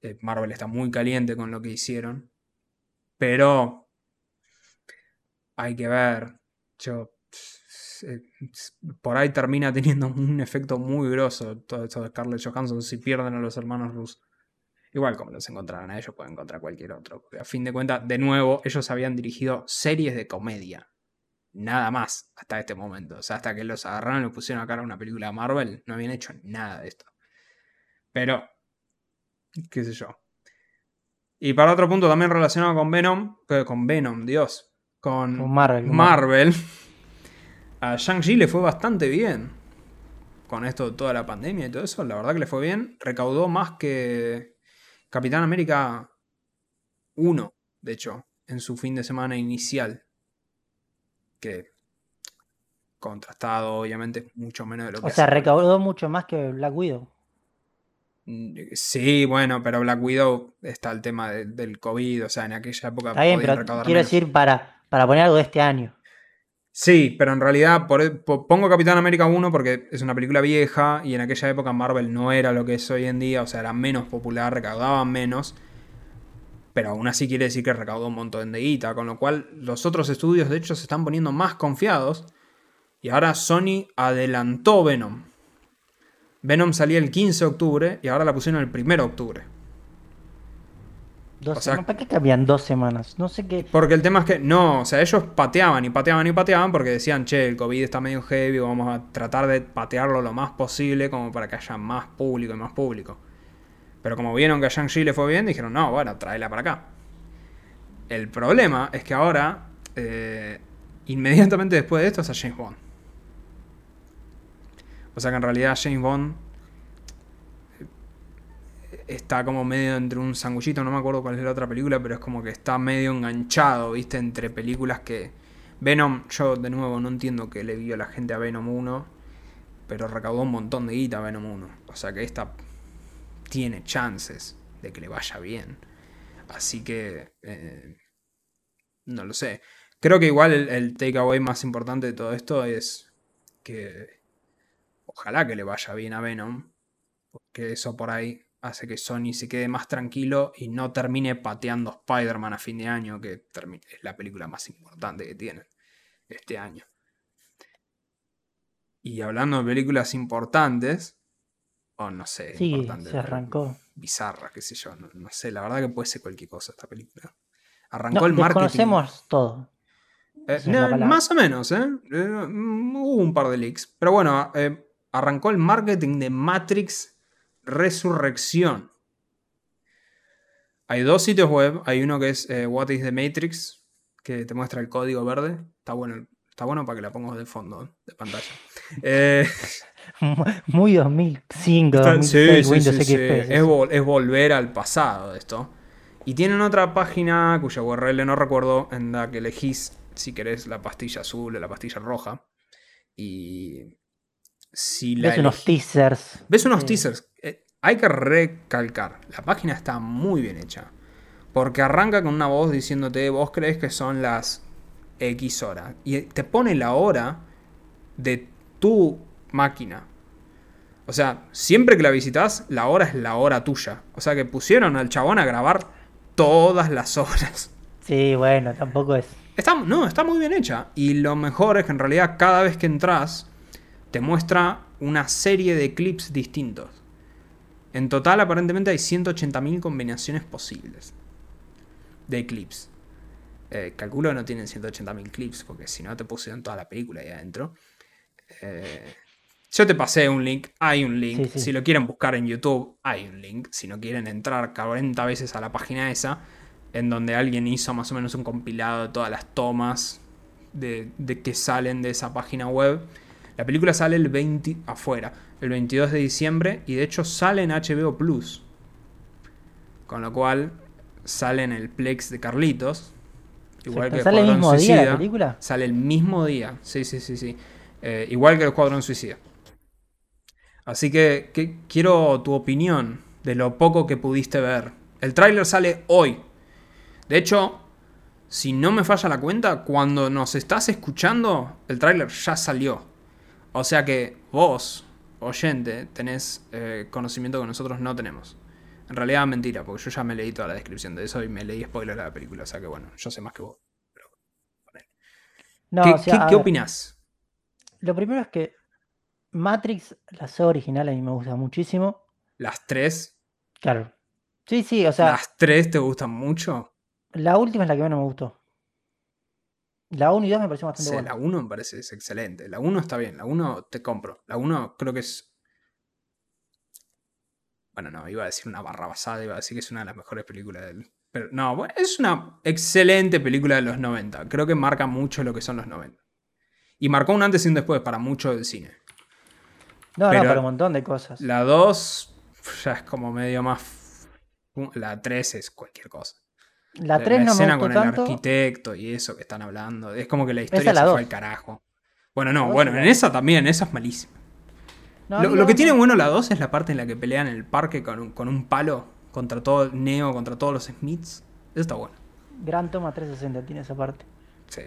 eh, Marvel está muy caliente con lo que hicieron, pero hay que ver, yo, eh, por ahí termina teniendo un efecto muy grosso todo esto de Scarlett Johansson si pierden a los hermanos Russ. Igual como los encontraron a ellos, pueden encontrar cualquier otro. Porque a fin de cuentas, de nuevo, ellos habían dirigido series de comedia. Nada más hasta este momento. O sea, hasta que los agarraron y los pusieron a cara una película de Marvel, no habían hecho nada de esto. Pero, qué sé yo. Y para otro punto también relacionado con Venom, con Venom, Dios, con, Marvel. Marvel. A Shang-Chi le fue bastante bien. Con esto, toda la pandemia y todo eso, la verdad que le fue bien. Recaudó más que, Capitán América 1, de hecho, en su fin de semana inicial. Que contrastado, obviamente, mucho menos de lo que. O sea, recaudó mucho más que Black Widow. Mm, sí, bueno, pero Black Widow está el tema del COVID, o sea, en aquella época. Está bien, pero quiero decir para, para poner algo de este año. Sí, pero en realidad pongo Capitán América 1 porque es una película vieja y en aquella época Marvel no era lo que es hoy en día, o sea, era menos popular, recaudaban menos. Pero aún así quiere decir que recaudó un montón de guita, con lo cual los otros estudios de hecho se están poniendo más confiados. Y ahora Sony adelantó Venom. Venom salía el 15 de octubre y ahora la pusieron el 1 de octubre. ¿Para qué cambian dos semanas? No sé qué. Porque el tema es que, no, o sea, ellos pateaban y pateaban y pateaban porque decían, che, el COVID está medio heavy, vamos a tratar de patearlo lo más posible como para que haya más público y más público. Pero como vieron que a Shang-Chi le fue bien, dijeron, no, bueno, tráela para acá. El problema es que ahora, eh, inmediatamente después de esto, es a James Bond. O sea que en realidad James Bond está como medio entre un sanguchito, no me acuerdo cuál es la otra película, pero es como que está medio enganchado, ¿viste? Entre películas que... Venom, yo de nuevo no entiendo que le vio la gente a Venom 1, pero recaudó un montón de guita a Venom 1. O sea que esta tiene chances de que le vaya bien. Así que... Eh, no lo sé. Creo que igual el, el takeaway más importante de todo esto es que... Ojalá que le vaya bien a Venom. Porque eso por ahí hace que Sony se quede más tranquilo y no termine pateando Spider-Man a fin de año, que es la película más importante que tienen este año. Y hablando de películas importantes, o no sé, sí, se arrancó. Bizarra, qué sé yo, no, sé, la verdad que puede ser cualquier cosa esta película. Arrancó el marketing. Conocemos todo. Eh, más o menos, ¿eh? ¿eh? Hubo un par de leaks. Pero bueno, eh, arrancó el marketing de Matrix Resurrección. Hay dos sitios web. Hay uno que es eh, What is the Matrix, que te muestra el código verde. Está bueno, está bueno para que la pongas de fondo de pantalla. Eh, Muy 2005, 2006, Windows Es, volver al pasado esto. Y tienen otra página cuya URL no recuerdo, en la que elegís si querés la pastilla azul o la pastilla roja. Y si la Ves unos teasers. ¿Ves unos teasers? Hay que recalcar, la página está muy bien hecha. Porque arranca con una voz diciéndote, vos crees que son las X horas. Y te pone la hora de tu máquina. O sea, siempre que la visitas, la hora es la hora tuya. O sea que pusieron al chabón a grabar todas las horas. Sí, bueno, tampoco es. Está, no, está muy bien hecha. Y lo mejor es que en realidad cada vez que entras te muestra una serie de clips distintos. En total aparentemente hay 180.000 combinaciones posibles de clips. Eh, calculo que no tienen 180.000 clips porque si no te pusieron toda la película ahí adentro. Eh, yo te pasé un link, hay un link. Sí, sí. Si lo quieren buscar en YouTube, hay un link. Si no quieren entrar 40 veces a la página esa, en donde alguien hizo más o menos un compilado de todas las tomas de, de que salen de esa página web. La película sale el 20 afuera, el 22 de diciembre y de hecho sale en HBO Plus. Con lo cual sale en el Plex de Carlitos. Igual que ¿Sale el mismo día la Suicida. película? Sale el mismo día. Sí, sí, sí, sí. Eh, igual que el Escuadrón Suicida. Así que, que quiero tu opinión de lo poco que pudiste ver. El tráiler sale hoy. De hecho, si no me falla la cuenta, cuando nos estás escuchando, el tráiler ya salió. O sea que vos, oyente, tenés eh, conocimiento que nosotros no tenemos. En realidad mentira, porque yo ya me leí toda la descripción de eso y me leí spoiler de la película. O sea que bueno, yo sé más que vos. No, ¿Qué, o sea, qué- a qué ver, opinás? Lo primero es que Matrix, la saga original, a mí me gusta muchísimo. ¿Las tres? Claro. Sí, sí, o sea, ¿Las tres te gustan mucho? la última es la que menos me gustó. La 1 y 2 me pareció bastante Sí, buena. la 1 me parece es excelente. La 1 está bien, la 1 te compro. La 1 creo que es. Bueno, no, iba a decir una barra basada, iba a decir que es una de las mejores películas del. Pero no, bueno, es una excelente película de los 90. Creo que marca mucho lo que son los 90. Y marcó un antes y un después para mucho del cine. No, pero no, pero un montón de cosas. La 2 ya es como medio más. La 3 es cualquier cosa. La 3 no me escena gustó con el arquitecto y eso que están hablando. Es como que la historia es la se fue al carajo. Bueno, no, La bueno, la en esa también, esa es malísima. No, lo la que tiene no- bueno la 2 es la parte en la que pelean en el parque con un, con un palo contra todo Neo, contra todos los Smiths. Eso está bueno. Gran Toma 360 tiene esa parte. Sí,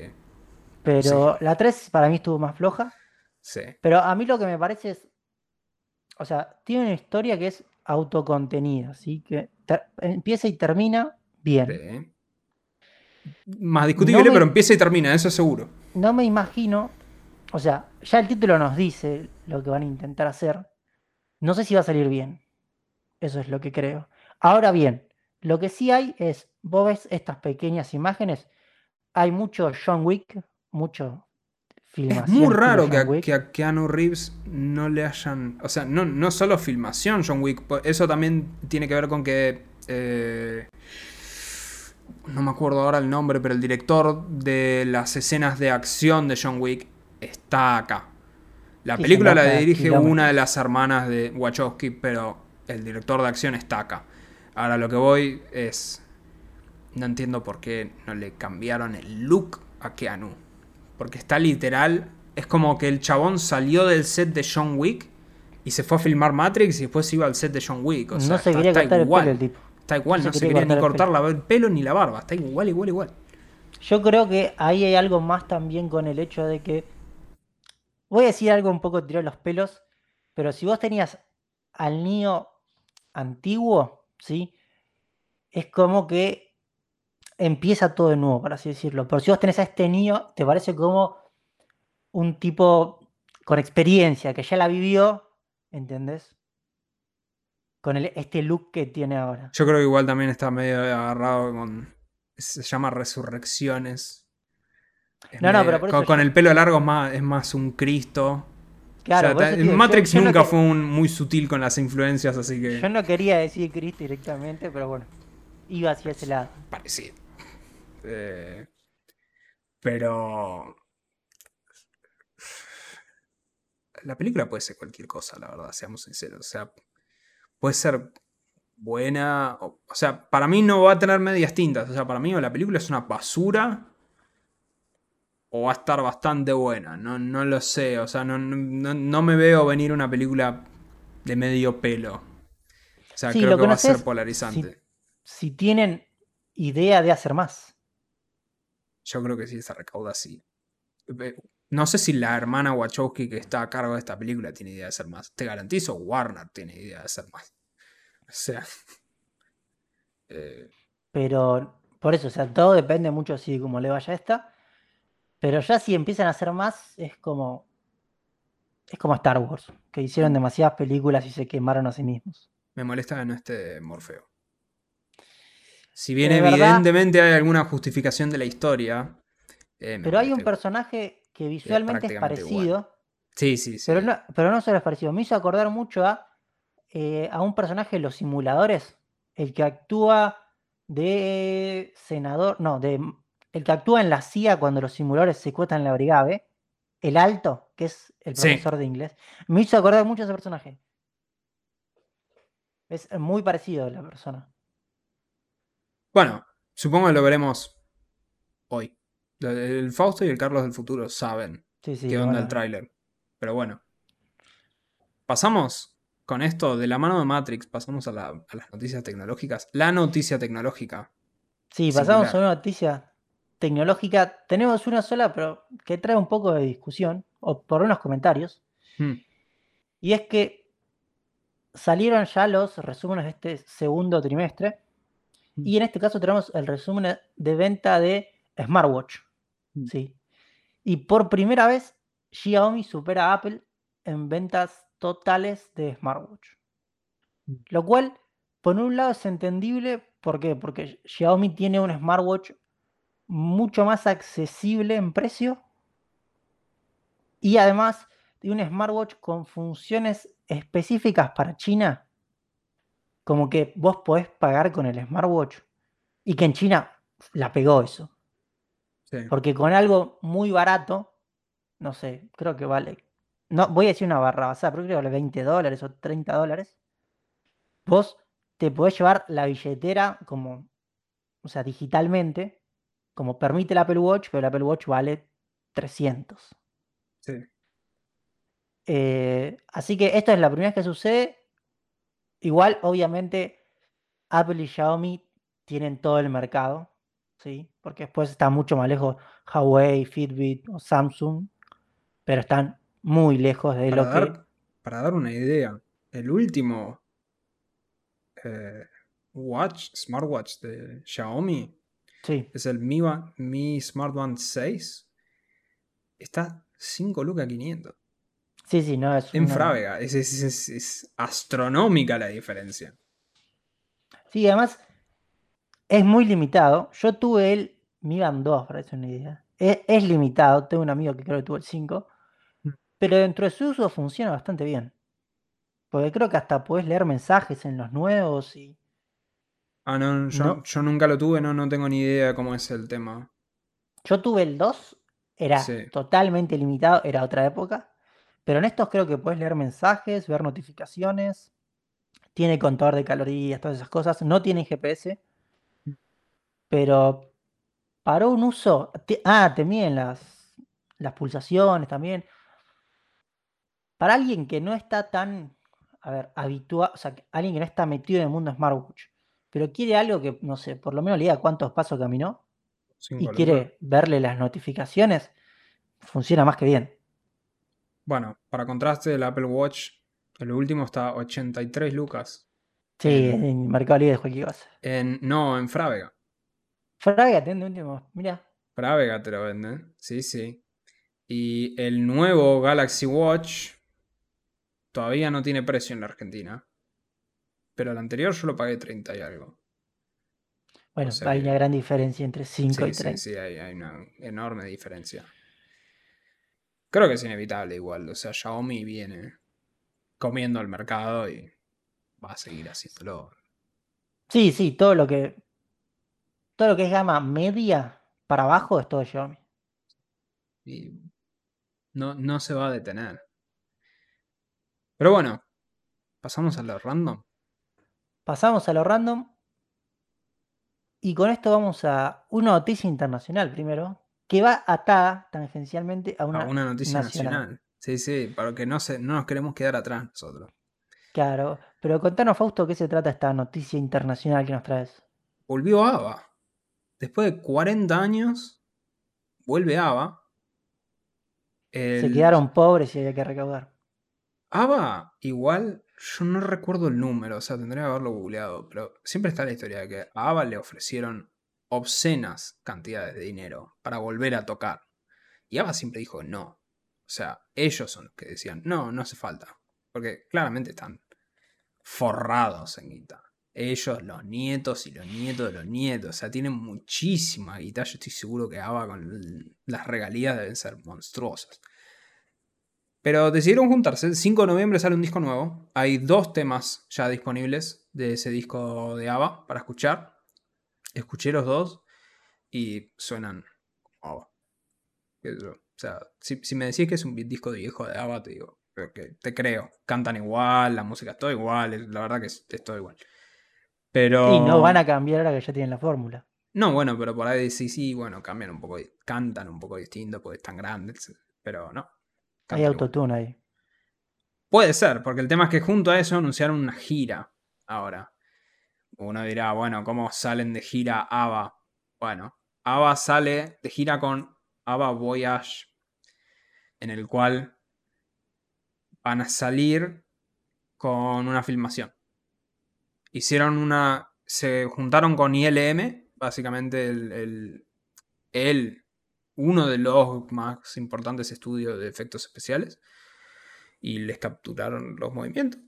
Pero la 3 para mí estuvo más floja. sí. Pero a mí lo que me parece es. O sea, tiene una historia que es autocontenida, ¿sí? Que empieza y termina bien. Más discutible, No me- pero empieza y termina, eso seguro. No me imagino. O sea, ya el título nos dice lo que van a intentar hacer. No sé si va a salir bien. Eso es lo que creo. Ahora bien, lo que sí hay es. Vos ves estas pequeñas imágenes. Hay mucho John Wick, mucho Es muy raro que a, que a Keanu Reeves no le hayan. O sea, no, no solo filmación John Wick. Eso también tiene que ver con que. eh, no me acuerdo ahora el nombre, pero el director de las escenas de acción de John Wick está acá. La película la dirige una de las hermanas de Wachowski, pero el director de acción está acá. Ahora lo que voy es. No entiendo por qué no le cambiaron el look a Keanu. Porque está literal. Es como que el chabón salió del set de John Wick y se fue a filmar Matrix y después iba al set de John Wick. O sea, no se está, quería está igual. el pelo el tipo. Está igual, No no se se quería quería ni cortar cortar el pelo ni la barba. Está igual, igual, igual. Yo creo que ahí hay algo más también con el hecho de que. Voy a decir algo un poco tirado los pelos, pero si vos tenías al niño antiguo, ¿sí? Es como que empieza todo de nuevo, por así decirlo. Pero si vos tenés a este niño, te parece como un tipo con experiencia, que ya la vivió, ¿entendés? Con el- este look que tiene ahora. Yo creo que igual también está medio agarrado con. Se llama Resurrecciones. Es No, no, pero por con, eso con yo- el pelo largo es más, es más un Cristo. Claro, O sea, digo, Matrix yo nunca que- fue un- muy sutil con las influencias, así que. Yo no quería decir Cristo directamente, pero bueno, iba hacia ese lado. parecido. Eh, pero. La película puede ser cualquier cosa, la verdad, seamos sinceros. O sea, puede ser buena. O, o sea, para mí no va a tener medias tintas. O sea, para mí o la película es una basura o va a estar bastante buena. No, no lo sé. O sea, no, no, no me veo venir una película de medio pelo. O sea, Sí, creo que va a ser polarizante. si tienen idea de hacer más. Yo creo que sí se recauda así. Eh, No sé si la hermana Wachowski que está a cargo de esta película tiene idea de hacer más. Te garantizo, Warner tiene idea de hacer más. O sea. eh, Pero por eso, o sea, todo depende mucho así de cómo le vaya a esta. Pero ya si empiezan a hacer más, es como. Es como Star Wars, que hicieron demasiadas películas y se quemaron a sí mismos. me molesta que no esté Morfeo. Si bien verdad- evidentemente hay alguna justificación de la historia. eh, Pero hay un personaje que visualmente es parecido, igual. Sí, sí, sí. pero no, pero no solo es parecido. Me hizo acordar mucho a, eh, a un personaje de los simuladores, el que actúa de senador, no, de el que actúa en la CIA cuando los simuladores secuestran la brigade, el alto, que es el Sí. profesor de inglés. Me hizo acordar mucho a ese personaje. Es muy parecido a la persona. Bueno, supongo que lo veremos hoy. El Fausto y el Carlos del futuro saben Sí, sí, qué onda bueno, el tráiler. Pero bueno. Pasamos con esto de la mano de Matrix, pasamos a, la- a las noticias tecnológicas. La noticia tecnológica. Sí, pasamos a una noticia tecnológica. Tenemos una sola, pero que trae un poco de discusión, o por unos comentarios. Hmm, Y es que salieron ya los resúmenes de este segundo trimestre. Mm. Y en este caso tenemos el resumen de venta de smartwatch. Mm. ¿sí? Y por primera vez Xiaomi supera a Apple en ventas totales de smartwatch. Mm. Lo cual, por un lado, es entendible. ¿Por qué? Porque Xiaomi tiene un smartwatch mucho más accesible en precio. Y además de un smartwatch con funciones específicas para China. Como que vos podés pagar con el smartwatch. Y que en China la pegó eso. sí. Porque con algo muy barato, no sé, creo que vale. No, voy a decir una barra basada, pero creo que vale 20 dólares o 30 dólares. Vos te podés llevar la billetera como, o sea, digitalmente, como permite el Apple Watch, pero el Apple Watch vale 300. sí. Eh, así que esto es la primera vez que sucede. Igual, obviamente, Apple y Xiaomi tienen todo el mercado, ¿sí? Porque después está mucho más lejos Huawei, Fitbit o Samsung, pero están muy lejos de Para lo que... para dar una idea, el último eh, watch, smartwatch de Xiaomi Sí, es el Mi, Mi Smart Band 6. Está 5 lucas 500. sí, sí, no es En una- Frávega. Es, es- es- es astronómica la diferencia. Sí, además es muy limitado. Yo tuve el Mi Band 2, para hacer una idea. Es, es limitado, tengo un amigo que creo que tuvo el 5, Mm. Pero dentro de su uso funciona bastante bien. Porque creo que hasta podés leer mensajes en los nuevos y... Ah, no, yo, No. yo nunca lo tuve, no, no tengo ni idea de cómo es el tema. Yo tuve el 2, era Sí. totalmente limitado, era otra época. Pero en estos creo que puedes leer mensajes, ver notificaciones. Tiene contador de calorías, todas esas cosas. No tiene GPS. Pero para un uso. te- ah, te miden las, las pulsaciones también. Para alguien que no está tan. A ver, habituado. O sea, alguien que no está metido en el mundo smartwatch. Pero quiere algo que, no sé, por lo menos le diga cuántos pasos caminó y quiere verle las notificaciones, funciona más que bien. Bueno, para contraste, el Apple Watch, el último está a 83 lucas. Sí, En- Mercado Libre es cualquier cosa. En, no, en Frávega. Fraga, atende último. Mira, Frávega te lo venden. Sí, sí. Y el nuevo Galaxy Watch todavía no tiene precio en la Argentina. Pero el anterior yo lo pagué 30 y algo. bueno, sea hay una gran diferencia entre 5 Sí, y sí, 30. sí, hay, hay una enorme diferencia. Creo que es inevitable igual. O sea, Xiaomi viene comiendo al mercado y va a seguir haciéndolo. Sí, sí, todo lo que todo lo que es gama media para abajo es todo Xiaomi. Y no, no se va a detener. Pero bueno, pasamos a lo random. Pasamos a lo random. Y con esto vamos a una noticia internacional primero, que va atada tangencialmente a una, a una noticia nacional. nacional. Sí, sí, para que no, se, no nos queremos quedar atrás nosotros. Claro, pero contanos, Fausto, ¿qué se trata esta noticia internacional que nos traes? Volvió ABBA. Después de 40 años, vuelve ABBA. Se quedaron pobres y había que recaudar. ABBA, igual, yo no recuerdo el número, o sea, tendría que haberlo googleado, pero siempre está la historia de que a ABBA le ofrecieron obscenas cantidades de dinero para volver a tocar. Y ABBA siempre dijo no. O sea, ellos son los que decían, no, no hace falta. Porque claramente están forrados en guita. Ellos, los nietos y los nietos de los nietos. O sea, tienen muchísima guita. Yo estoy seguro que ABBA con las regalías deben ser monstruosas. Pero decidieron juntarse. El 5 de noviembre sale un disco nuevo. Hay dos temas ya disponibles de ese disco de ABBA para escuchar. Escuché los dos y suenan yo. O sea, si, si me decís que es un disco de viejo de ABBA, te digo, te creo. Cantan igual, la música es todo igual, la verdad que es, es todo igual. Pero... Y no van a cambiar ahora que ya tienen la fórmula. No, bueno, pero por ahí sí, sí, bueno, cambian un poco, cantan un poco distinto porque están grandes, pero no. Hay autotune ahí. Puede ser, porque el tema es que junto a eso anunciaron una gira ahora. Uno dirá, bueno, ¿cómo salen de gira ABBA? Bueno, ABBA sale de gira con ABBA Voyage, en el cual van a salir con una filmación. Hicieron una... Se juntaron con ILM, básicamente el, el, el- uno de los más importantes estudios de efectos especiales y les capturaron los movimientos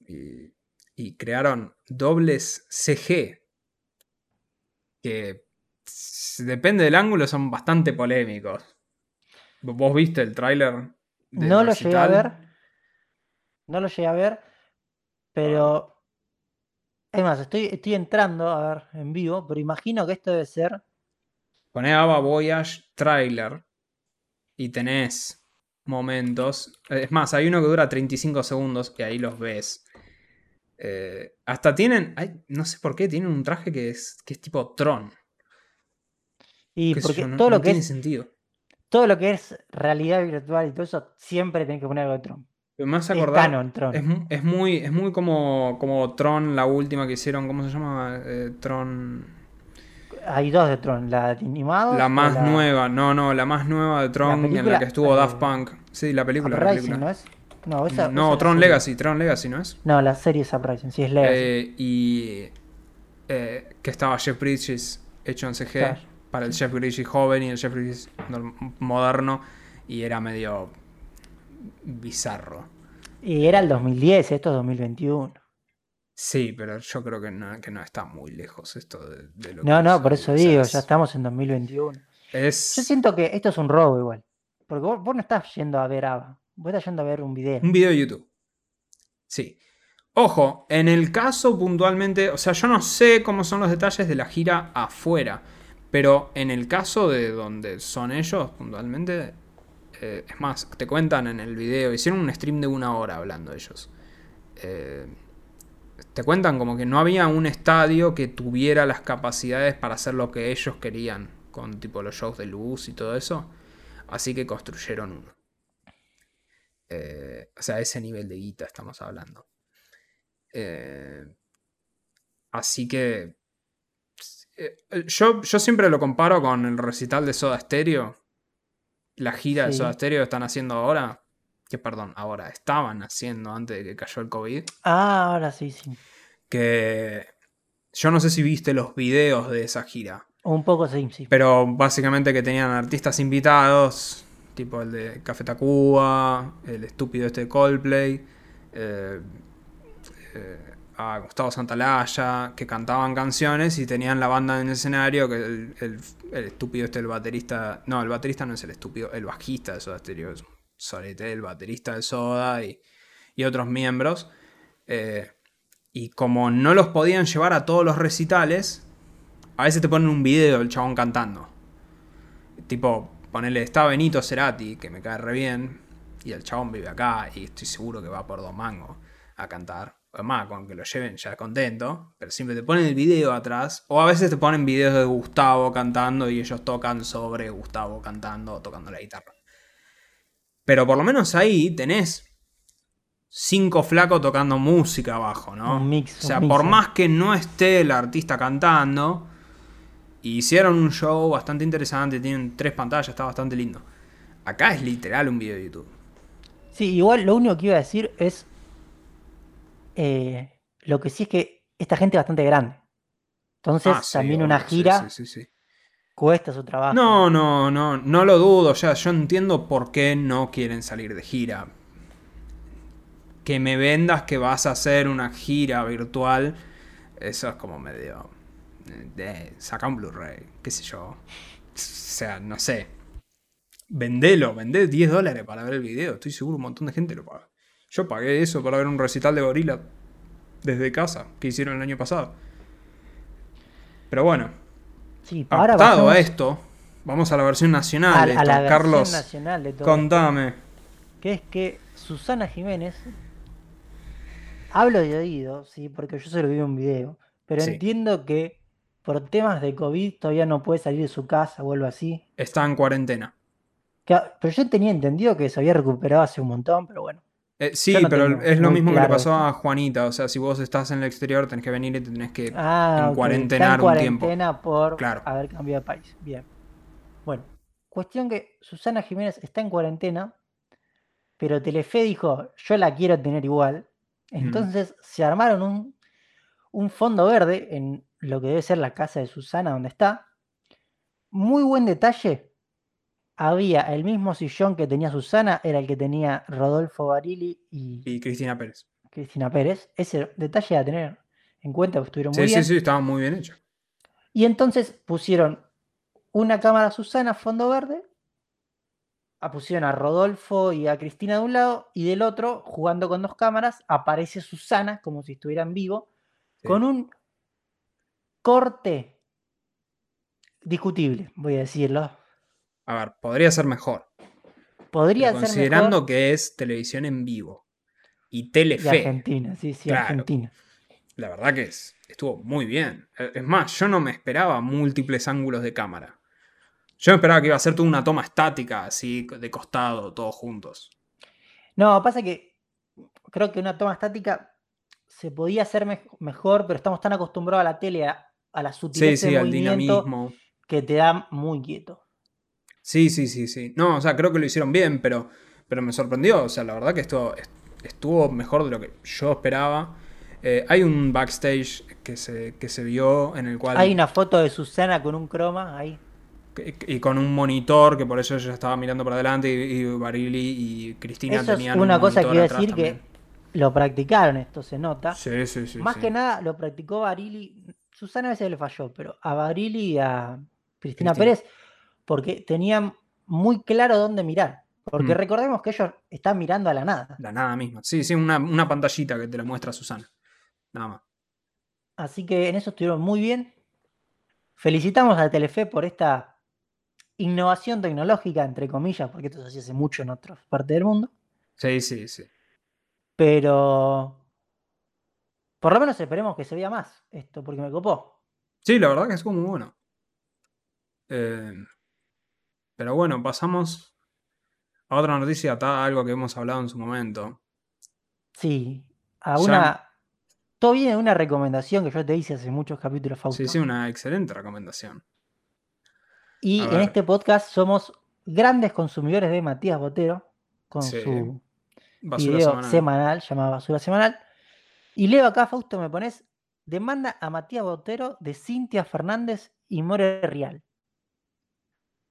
y, y crearon dobles CG que depende del ángulo son bastante polémicos. ¿Vos viste el tráiler? No lo llegué a ver. No lo llegué a ver. Pero. Es más, estoy, estoy entrando a ver en vivo, pero imagino que esto debe ser. Poné ABBA Voyage trailer y tenés momentos. Es más, hay uno que dura 35 segundos y ahí los ves. Eh, hasta tienen, no sé por qué, tienen un traje que es, que es tipo Tron. Y porque yo, no- todo no lo que tiene es. sentido. Todo lo que es realidad virtual y todo eso, siempre tenés que poner algo de Tron. Me hace Es acordar. canon Tron. Es, es muy, es muy como, como Tron, la última que hicieron, ¿cómo se llama? Eh, Tron. Hay dos de Tron, la de animados. La más la nueva, no, no, la más nueva de Tron en la película, que estuvo eh, Daft Punk. Sí, la película. la Uprising, película. ¿no es? No, esa, no, esa Tron la serie. Legacy, Tron Legacy, ¿no es? No, la serie es Uprising, sí es Legacy. Eh, y eh, que estaba Jeff Bridges hecho en CG Claro, para el Jeff Bridges joven y el Jeff Bridges moderno y era medio bizarro. Y era el 2010, esto es 2021. Sí, pero yo creo que no, que no está muy lejos esto de, de lo No, que no, se- por eso digo, ya estamos en 2021. Es Yo siento que esto es un robo igual. Porque vos, vos no estás yendo a ver ABBA. Vos estás yendo a ver un video. un video de YouTube. Sí. Ojo, en el caso puntualmente, o sea, yo no sé cómo son los detalles de la gira afuera, pero en el caso de donde son ellos puntualmente, eh, es más, te cuentan en el video, hicieron un stream de una hora hablando ellos. Eh, te cuentan como que no había un estadio que tuviera las capacidades para hacer lo que ellos querían, con tipo los shows de luz y todo eso, así que construyeron uno. Eh, o sea, ese nivel de guita estamos hablando. Eh, así que. eh, yo, yo siempre lo comparo con el recital de Soda Stereo. La gira de. Soda Stereo que están haciendo ahora. Que perdón, ahora estaban haciendo antes de que cayó el COVID. Ah, ahora sí, sí. Que. Yo no sé si viste los videos de esa gira. Un poco sí, sí. Pero básicamente que tenían artistas invitados, tipo el de Café Tacuba, el estúpido este de Coldplay, eh, eh, a Gustavo Santalaya, que cantaban canciones y tenían la banda en el escenario, que el, el- el estúpido este, el baterista, no, el baterista no es el estúpido, el bajista de Soda Stereo, es un sorete, el baterista de Soda y, y otros miembros. eh, y como no los podían llevar a todos los recitales, a veces te ponen un video del chabón cantando. Tipo, ponerle, está Benito Cerati, que me cae re bien, y el chabón vive acá, y estoy seguro que va por dos mangos a cantar. además con que lo lleven ya contento, pero siempre te ponen el video atrás, o a veces te ponen videos de Gustavo cantando y ellos tocan sobre Gustavo cantando o tocando la guitarra. Pero por lo menos ahí tenés cinco flacos tocando música abajo, ¿no? Un mix, o sea, un por mix, más que no esté el artista cantando, hicieron un show bastante interesante, tienen tres pantallas, está bastante lindo. Acá es literal un video de YouTube. Sí, igual lo único que iba a decir es. eh, lo que sí es que esta gente es bastante grande. Entonces, Ah, sí, también una gira sí, sí, sí. Cuesta su trabajo. No, no, no, no lo dudo. Sea, yo entiendo por qué no quieren salir de gira. Que me vendas que vas a hacer una gira virtual, eso es como medio. eh, saca un Blu-ray, qué sé yo. O sea, no sé. Vendelo, vendé 10 dólares para ver el video. Estoy seguro un montón de gente lo paga. Yo pagué eso para ver un recital de gorila desde casa que hicieron el año pasado. Pero bueno, Sí, ahora Adaptado a esto, vamos a la versión nacional a, de a esto. la versión Carlos, nacional de todo. contame. Que es que Susana Jiménez. Hablo de oído, sí, porque yo se lo vi en un video. Pero Sí. entiendo que por temas de COVID todavía no puede salir de su casa o algo así. Está en cuarentena. Que- pero yo tenía entendido que se había recuperado hace un montón, pero bueno. Eh, sí, no pero es lo mismo que le pasó esto. a Juanita. O sea, si vos estás en el exterior, tenés que venir y te tenés que Ah, en ok, cuarentenar está en un tiempo. cuarentena por Claro. haber cambiado de país. Bien. Bueno, cuestión que Susana Jiménez está en cuarentena, pero Telefe dijo, yo la quiero tener igual. Entonces se armaron un, un fondo verde en lo que debe ser la casa de Susana, donde está. Muy buen detalle. Había el mismo sillón que tenía Susana, era el que tenía Rodolfo Barili y Y Cristina Pérez. Cristina Pérez. Ese detalle a tener en cuenta, que estuvieron muy Sí, bien. sí, sí, estaba muy bien hecho. Y entonces pusieron una cámara Susana, fondo verde. a- Pusieron a Rodolfo y a Cristina de un lado y del otro, jugando con dos cámaras, aparece Susana como si estuviera en vivo, Sí. con un corte discutible, voy a decirlo. A ver, podría ser mejor. Podría ser considerando mejor que es televisión en vivo y de Telefe, Argentina, sí, sí, Claro. Argentina. la verdad que es, estuvo muy bien. Eh, Es más, yo no me esperaba múltiples ángulos de cámara. Yo me esperaba que iba a ser toda una toma estática, así, de costado, todos juntos. No, pasa que creo que una toma estática se podía hacer mej- mejor, pero estamos tan acostumbrados a la tele, a, a la Sí, sutileza sí, del al movimiento, dinamismo. que te da muy quieto. Sí, sí, sí, sí. No, o sea, creo que lo hicieron bien, pero, pero me sorprendió. O sea, la verdad que estuvo, estuvo mejor de lo que yo esperaba. Eh, hay un backstage que se, que se vio en el cual... Hay una foto de Susana con un croma ahí. Y con un monitor, que por eso ella estaba mirando para adelante y, y Barili y Cristina Eso es tenían una un cosa que iba a decir que también. lo practicaron, esto se nota. Sí, sí, sí. Más sí. que nada lo practicó Barili. Susana a veces le falló, pero a Barili y a Cristina, Cristina. Pérez, porque tenían muy claro dónde mirar. Porque Mm. recordemos que ellos están mirando a la nada. La nada misma. Sí, sí, una, una pantallita que te la muestra Susana. Nada más. Así que en eso estuvieron muy bien. Felicitamos a Telefe por esta innovación tecnológica, entre comillas, porque esto se hacía hace mucho en otras partes del mundo. Sí, sí, sí. Pero por lo menos esperemos que se vea más esto, porque me copó. Sí, la verdad que estuvo muy bueno. Eh, pero bueno, pasamos a otra noticia, está algo que hemos hablado en su momento. Sí, a Ya- una. Todo viene de una recomendación que yo te hice hace muchos capítulos, Fausto. Sí, sí, una excelente recomendación. Y A en este podcast somos grandes consumidores de Matías Botero, con Sí, su Basura video semanal. semanal llamado Basura Semanal. Y leo acá, Fausto, me pones, demanda a Matías Botero de Cintia Fernández y More Real.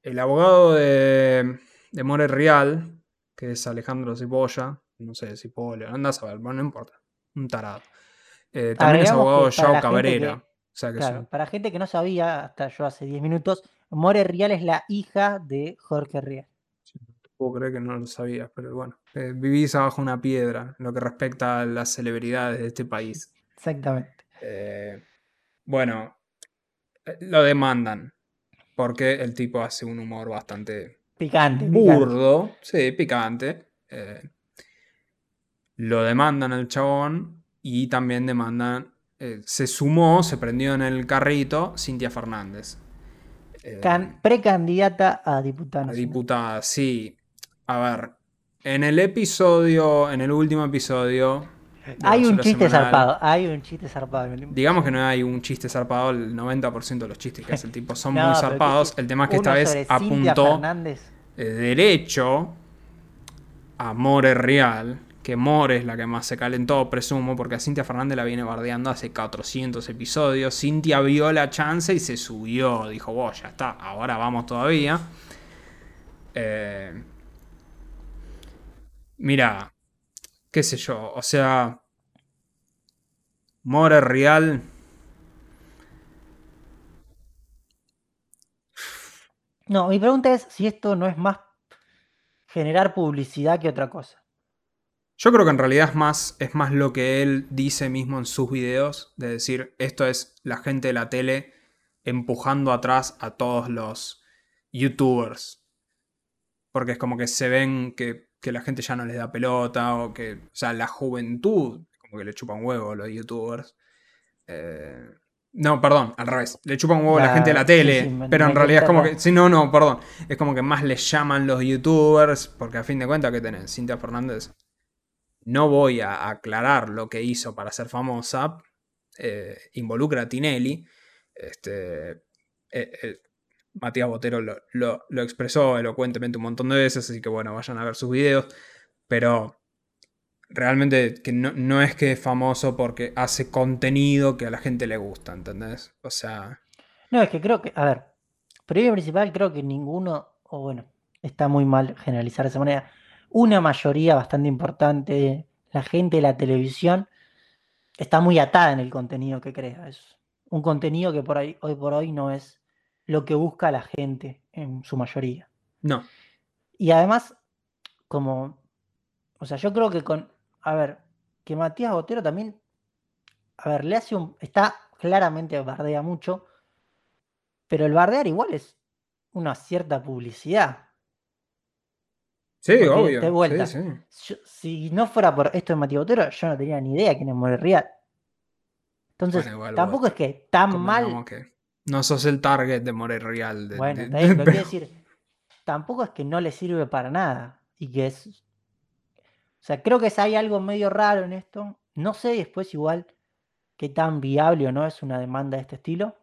El abogado de, de More Real, que es Alejandro Cipolla, no sé, Cipolla, andás a ver, bueno, no importa, un tarado. Eh, también es abogado gente Cabrera. que- o sea que Claro, es para gente que no sabía, hasta yo hace 10 minutos, More Real es la hija de Jorge Real. no puedo creer que no lo sabías, pero bueno, eh, vivís abajo una piedra en lo que respecta a las celebridades de este país. Exactamente. Eh, bueno, lo demandan porque el tipo hace un humor bastante Picante. picante. burdo, sí, picante. eh, lo demandan al chabón Y también demandan, eh, se sumó, se prendió en el carrito Cintia Fernández. Eh, precandidata a diputada. A diputada, sí. A ver, en el episodio, en el último episodio, hay un chiste zarpado, hay un chiste zarpado. Digamos que no hay un chiste zarpado, el 90% de los chistes que hace el tipo son muy zarpados. El tema es que esta vez apuntó eh, derecho a More Real, que More es la que más se calentó, presumo, porque a Cintia Fernández la viene bardeando hace 400 episodios. Cintia vio la chance y se subió, dijo, vos, ya está, ahora vamos todavía. Eh, mira, qué sé yo, o sea, More Real. No, mi pregunta es si esto no es más generar publicidad que otra cosa. Yo creo que en realidad es más, es más lo que él dice mismo en sus videos, de decir, esto es la gente de la tele empujando atrás a todos los youtubers. Porque es como que se ven que que la gente ya no les da pelota o que, o sea, la juventud, como que le chupan huevo a los youtubers. Eh, no, perdón, al revés. Le chupan huevo a la gente de la tele, pero en realidad es como que, sí, no, no, perdón. Es como que más les llaman los youtubers, porque a fin de cuentas, que tenés? Cintia Fernández. No voy a aclarar lo que hizo para ser famosa. Eh, involucra a Tinelli. Este, eh, Matías Botero lo, expresó elocuentemente un montón de veces, así que bueno, vayan a ver sus videos. Pero realmente que no, es que es famoso porque hace contenido que a la gente le gusta, ¿entendés? O sea... No, es que creo que, a ver, primero principal creo que ninguno, o bueno, está muy mal generalizar de esa manera, una mayoría bastante importante de la gente de la televisión está muy atada en el contenido que crea. Un contenido que por ahí, hoy por hoy no es lo que busca la gente en su mayoría. No. Y además, como, o sea, yo creo que con, a ver, que Matías Botero también, a ver, le hace un, está claramente bardea mucho, pero el bardear igual es una cierta publicidad. Sí, obvio. De vuelta. si no fuera por esto de Matías Botero, yo no tenía ni idea quién es Morel Entonces, tampoco es que tan mal. No sos el target de More Real. De, bueno, quiero decir, tampoco es que no le sirve para nada. Y que es. O sea, creo que hay algo medio raro en esto. No sé después igual qué tan viable o no es una demanda de este estilo.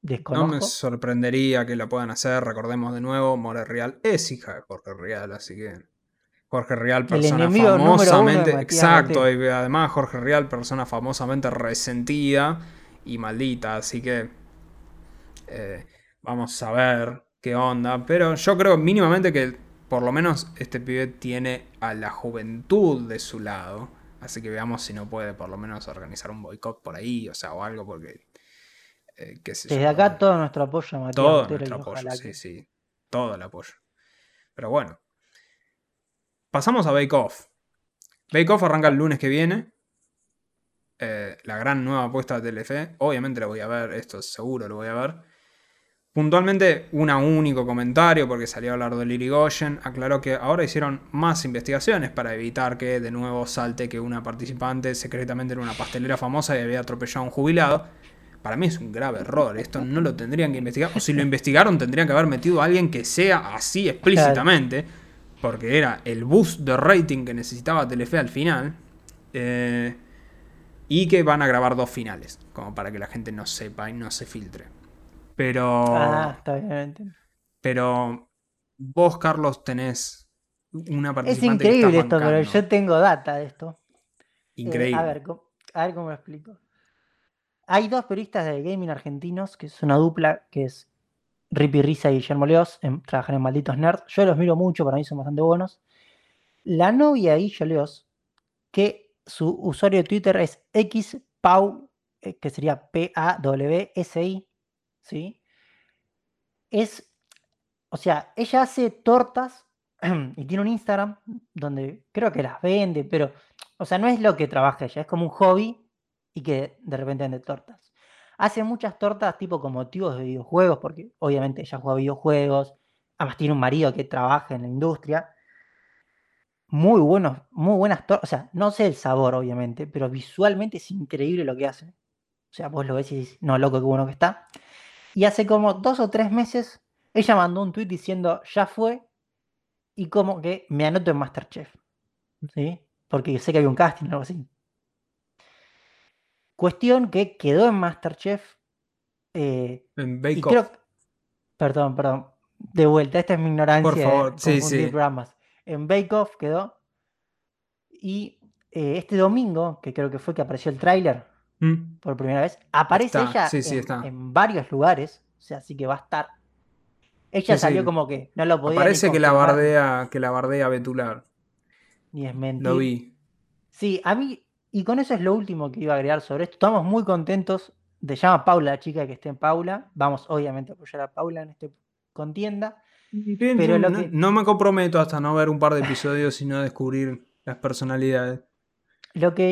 Desconozco. No me sorprendería que lo puedan hacer. Recordemos de nuevo, More Real es hija de Jorge Real, así que. Jorge Real, persona famosamente. Exacto, y además Jorge Real, persona famosamente resentida y maldita, así que eh, vamos a ver qué onda. Pero yo creo mínimamente que por lo menos este pibe tiene a la juventud de su lado. Así que veamos si no puede por lo menos organizar un boicot por ahí, o sea, o algo, porque. Eh, Desde acá todo nuestro apoyo, Matías. Todo nuestro apoyo, sí, sí. Todo el apoyo. Pero bueno. Pasamos a Bake Off. Bake Off arranca el lunes que viene. Eh, la gran nueva apuesta de Telefe. Obviamente lo voy a ver, esto seguro lo voy a ver. Puntualmente, un único comentario, porque salió a hablar de Lirigoyen, aclaró que ahora hicieron más investigaciones para evitar que de nuevo salte que una participante secretamente era una pastelera famosa y había atropellado a un jubilado. Para mí es un grave error, esto no lo tendrían que investigar, o si lo investigaron tendrían que haber metido a alguien que sea así explícitamente, porque era el boost de rating que necesitaba Telefe al final. Eh, y que van a grabar dos finales, como para que la gente no sepa y no se filtre. Pero. Ah, está bien. Pero vos, Carlos, tenés una participante. Es increíble esto, pero yo tengo data de esto. Increíble. a, ver, a ver cómo lo explico. Hay dos periodistas de gaming argentinos, que es una dupla, que es Rippy Risa y Guillermo Leos, trabajan en Malditos Nerds. Yo los miro mucho, para mí son bastante buenos. La novia de Guillermo Leos, que su usuario de Twitter es xpau, eh, que sería P-A-W-S-I, ¿sí? Es, o sea, ella hace tortas y tiene un Instagram donde creo que las vende, pero, o sea, no es lo que trabaja ella, es como un hobby y que de repente vende tortas. Hace muchas tortas tipo con motivos de videojuegos, porque obviamente ella juega videojuegos, además tiene un marido que trabaja en la industria. muy buenos, muy buenas tortas. O sea, no sé el sabor, obviamente, pero visualmente es increíble lo que hace. O sea, vos lo ves y dices, no, loco, qué bueno que está. Y hace como dos o tres meses, ella mandó un tweet diciendo, ya fue, y como que me anoto en Masterchef. ¿Sí? Porque sé que había un casting o algo así. Cuestión que quedó en Masterchef. Eh, En y Bake creo. Off. Perdón, perdón. De vuelta, esta es mi ignorancia. Por de favor, sí, sí. programas. En Bake Off quedó. Y eh, este domingo, que creo que fue que apareció el tráiler Mm. por primera vez, aparece Está, ella sí, sí, en, varios lugares. O sea, así que va a estar. Ella Sí, salió como que no lo podía Parece que la bardea, que la bardea Betular. ni desmentir. Lo vi. Sí, a mí, y con eso es lo último que iba a agregar sobre esto. Estamos muy contentos. De llama Paula, la chica que esté en Paula. Vamos, obviamente, a apoyar a Paula en este contienda. Pero lo no, que- no me comprometo hasta no ver un par de episodios, sino descubrir las personalidades. Lo que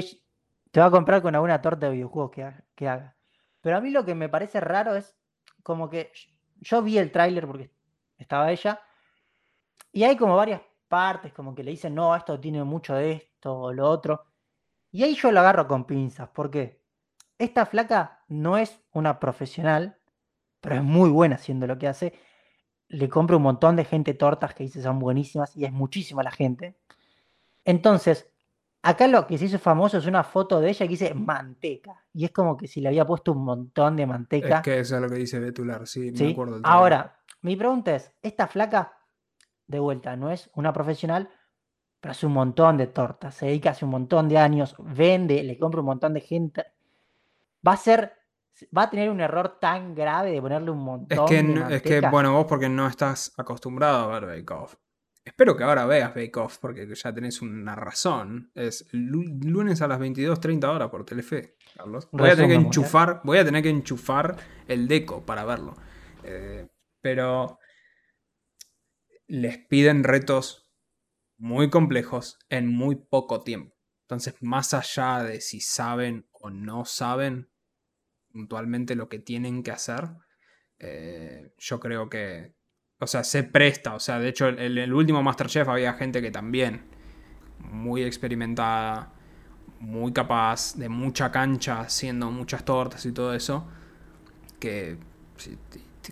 te va a comprar con alguna torta de videojuegos que haga. Pero a mí lo que me parece raro es como que yo vi el tráiler porque estaba ella. Y hay como varias partes como que le dicen, no, esto tiene mucho de esto o lo otro. Y ahí yo lo agarro con pinzas. ¿Por qué? Esta flaca no es una profesional, pero es muy buena haciendo lo que hace. Le compro un montón de gente tortas que dice son buenísimas y es muchísima la gente. Entonces, acá lo que se hizo famoso es una foto de ella que dice manteca. Y es como que si le había puesto un montón de manteca. Es que eso es lo que dice Betular, sí, me ¿sí? acuerdo. del trailer. Ahora, mi pregunta es, esta flaca, de vuelta, no es una profesional, pero hace un montón de tortas, se dedica hace un montón de años, vende, le compra un montón de gente. Va a ser, va a tener un error tan grave de ponerle un Es montón que, de no- es que, manteca. bueno, vos porque no estás acostumbrado a ver Bake Off. Espero que ahora veas Bake Off, porque ya tenés una razón. Es lu- lunes a las 22.30 horas por Telefe, Carlos. Voy a tener que enchufar, voy a tener que enchufar el deco para verlo. Eh, pero les piden retos muy complejos en muy poco tiempo. Entonces, más allá de si saben o no saben puntualmente lo que tienen que hacer, eh, yo creo que, o sea, se presta. O sea, de hecho, en el, último Masterchef había gente que también, muy experimentada, muy capaz, de mucha cancha, haciendo muchas tortas y todo eso, que,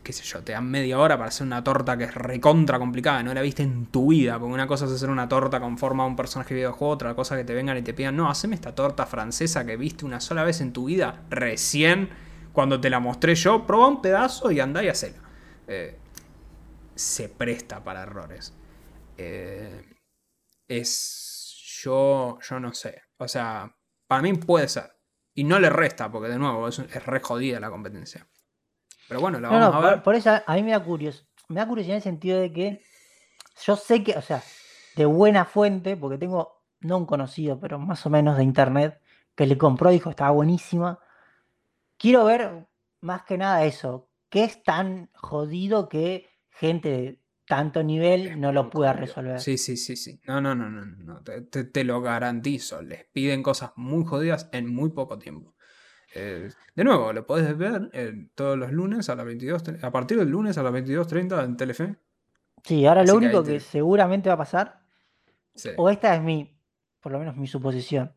qué sé yo, te dan media hora para hacer una torta que es recontra complicada, no la viste en tu vida, porque una cosa es hacer una torta con forma de un personaje de videojuego, otra cosa que te vengan y te pidan, no, haceme esta torta francesa que viste una sola vez en tu vida, recién, cuando te la mostré yo, probá un pedazo y andá y hacela. Eh, se presta para errores. Eh, es. Yo. Yo no sé. O sea, para mí puede ser. Y no le resta, porque de nuevo es, es re jodida la competencia. Pero bueno, la No, vamos no, a por, ver. por eso a mí me da curiosidad. Me da curiosidad en el sentido de que yo sé que, o sea, de buena fuente, porque tengo, no un conocido, pero más o menos de internet, que le compró y dijo estaba buenísima. Quiero ver más que nada eso. ¿Qué es tan jodido que gente de tanto nivel no lo pueda resolver? Sí, sí, sí, sí. No, no, no, no, no. Te, te- te lo garantizo. Les piden cosas muy jodidas en muy poco tiempo. Eh, de nuevo, lo podés ver eh, todos los lunes a las 22, a partir del lunes a las 22.30 en Telefe. Sí, ahora lo Así único que te- seguramente va a pasar Sí. o esta es mi, por lo menos mi suposición.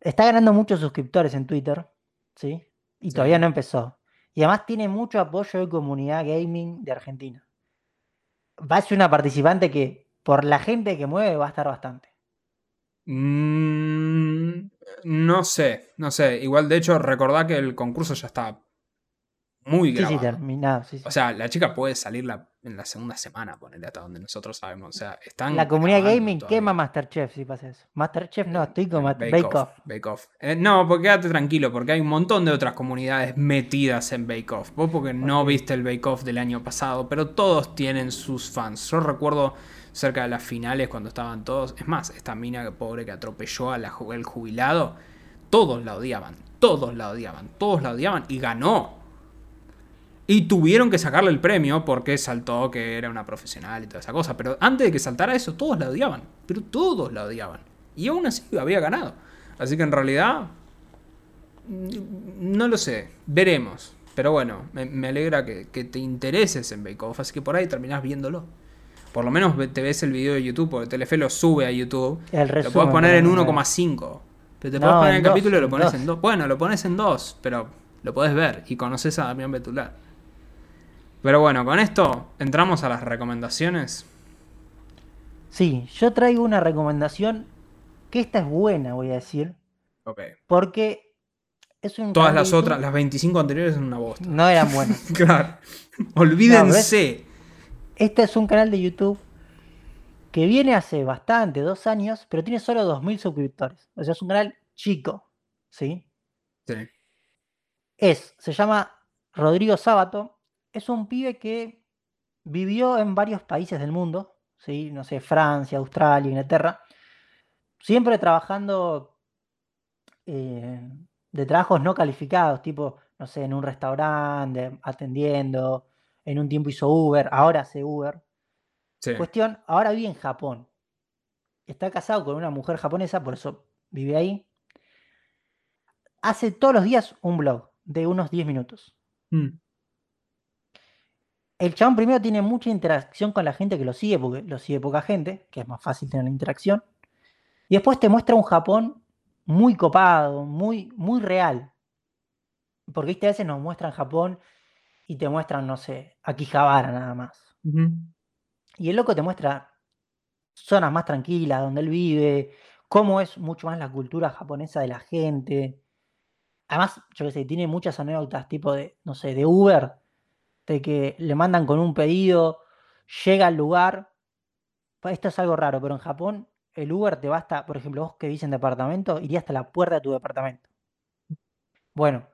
Está ganando muchos suscriptores en Twitter, ¿sí? Y Sí. todavía no empezó. Y además tiene mucho apoyo de comunidad gaming de Argentina. Va a ser una participante que, por la gente que mueve, va a estar bastante. Mm, no sé, no sé. Igual, de hecho, recordá que el concurso ya está muy Sí, sí, grabado. terminado. sí, sí. O sea, la chica puede salir la- en la segunda semana, ponerle hasta donde nosotros sabemos. O sea, están. la comunidad gaming todavía. quema Masterchef si pasa eso. Masterchef no, estoy con Eh, Bake, Bake Off. Off. Bake Off. Eh, no, porque quédate tranquilo, porque hay un montón de otras comunidades metidas en Bake Off. Vos porque no viste el Bake Off del año pasado, pero todos tienen sus fans. Yo recuerdo cerca de las finales cuando estaban todos. Es más, esta mina pobre que atropelló al el jubilado, todos la odiaban, todos la odiaban, todos la odiaban y ganó. Y tuvieron que sacarle el premio porque saltó que era una profesional y toda esa cosa. Pero antes de que saltara eso, todos la odiaban. Pero todos la odiaban. Y aún así había ganado. Así que en realidad. mm, No lo sé. Veremos. Pero bueno, me, me alegra que, que te intereses en Bake Off. Así que por ahí terminás viéndolo. por lo menos te ves el video de YouTube, porque Telefe lo sube a YouTube. El lo resumen, puedes poner en pero no 1,5. Pero te No, puedes poner en el dos, capítulo y lo pones dos. en 2. Bueno, lo pones en 2, pero lo podés ver y conoces a Damián Betular. Pero bueno, con esto entramos a las recomendaciones. Sí, yo traigo una recomendación que esta es buena, voy a decir, Ok. porque es un Todas las otras, las 25 anteriores son una bosta. no eran buenas. Claro. Olvídense. Este es un canal de YouTube que viene hace bastante, dos años, pero tiene solo 2.000 suscriptores. O sea, es un canal chico, ¿sí? Sí. Es, se llama Rodrigo Sábato. Es un pibe que vivió en varios países del mundo, ¿sí? No sé, Francia, Australia, Inglaterra. Siempre trabajando eh, de trabajos no calificados, tipo, no sé, en un restaurante, atendiendo, en un tiempo hizo Uber, ahora hace Uber. Sí. Cuestión, ahora vive en Japón. Está casado con una mujer japonesa, por eso vive ahí. Hace todos los días un blog de unos 10 minutos. Mm. El chabón primero tiene mucha interacción con la gente que lo sigue, porque lo sigue poca gente, que es más fácil tener la interacción. Y después te muestra un Japón muy copado, muy, muy real. Porque viste, a veces nos muestran Japón y te muestran, no sé, Akihabara nada más. Y el loco te muestra zonas más tranquilas donde él vive, cómo es mucho más la cultura japonesa de la gente. Además, yo qué sé, tiene muchas anécdotas tipo de, no sé, de Uber, de que le mandan con un pedido, llega al lugar. Esto es algo raro, pero en Japón el Uber te va hasta, por ejemplo, vos que vivís en departamento, iría hasta la puerta de tu departamento. Bueno,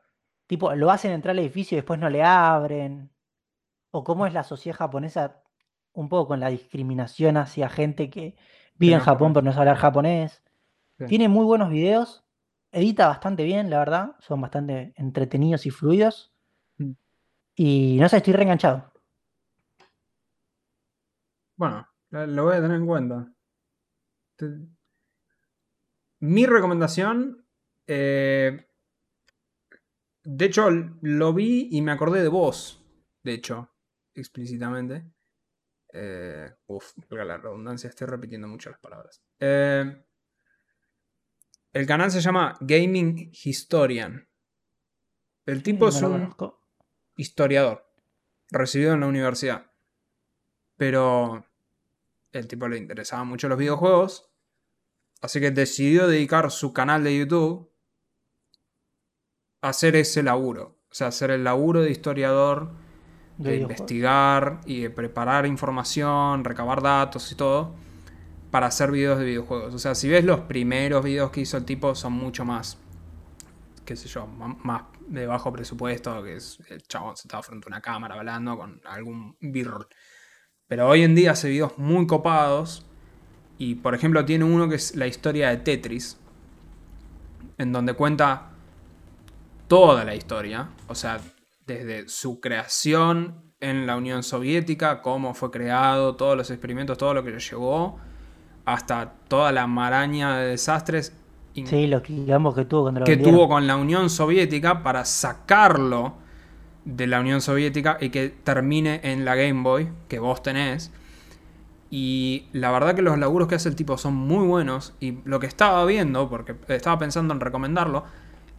tipo, lo hacen entrar al edificio y después no le abren. O cómo es la sociedad japonesa un poco con la discriminación hacia gente que vive en Japón pero no sabe hablar japonés. Sí. Tiene muy buenos videos, edita bastante bien, la verdad, son bastante entretenidos y fluidos. Y no sé, estoy reenganchado. Bueno, lo voy a tener en cuenta. Mi recomendación, eh, de hecho, lo vi y me acordé de vos, de hecho, explícitamente. Eh, uf, valga la redundancia, estoy repitiendo mucho las palabras. Eh, el canal se llama Gaming Historian. El tipo Eh, es un conozco. Historiador, recibido en la universidad. Pero el tipo le interesaban mucho los videojuegos, así que decidió dedicar su canal de YouTube a hacer ese laburo. O sea, hacer el laburo de historiador, de de investigar y de preparar información, recabar datos y todo, para hacer videos de videojuegos. O sea, si ves los primeros videos que hizo el tipo, son mucho más, qué sé yo, más de bajo presupuesto, que es el chabón sentado frente a una cámara hablando con algún birr. Pero hoy en día hace videos muy copados. Y por ejemplo, tiene uno que es la historia de Tetris. En donde cuenta toda la historia. O sea, desde su creación en la Unión Soviética, cómo fue creado, todos los experimentos, todo lo que lo llevó, hasta toda la maraña de desastres Sí, los quilombos que tuvo cuando lo que vendieron. tuvo con la Unión Soviética para sacarlo de la Unión Soviética y que termine en la Game Boy que vos tenés. Y la verdad que los laburos que hace el tipo son muy buenos. Y lo que estaba viendo, porque estaba pensando en recomendarlo,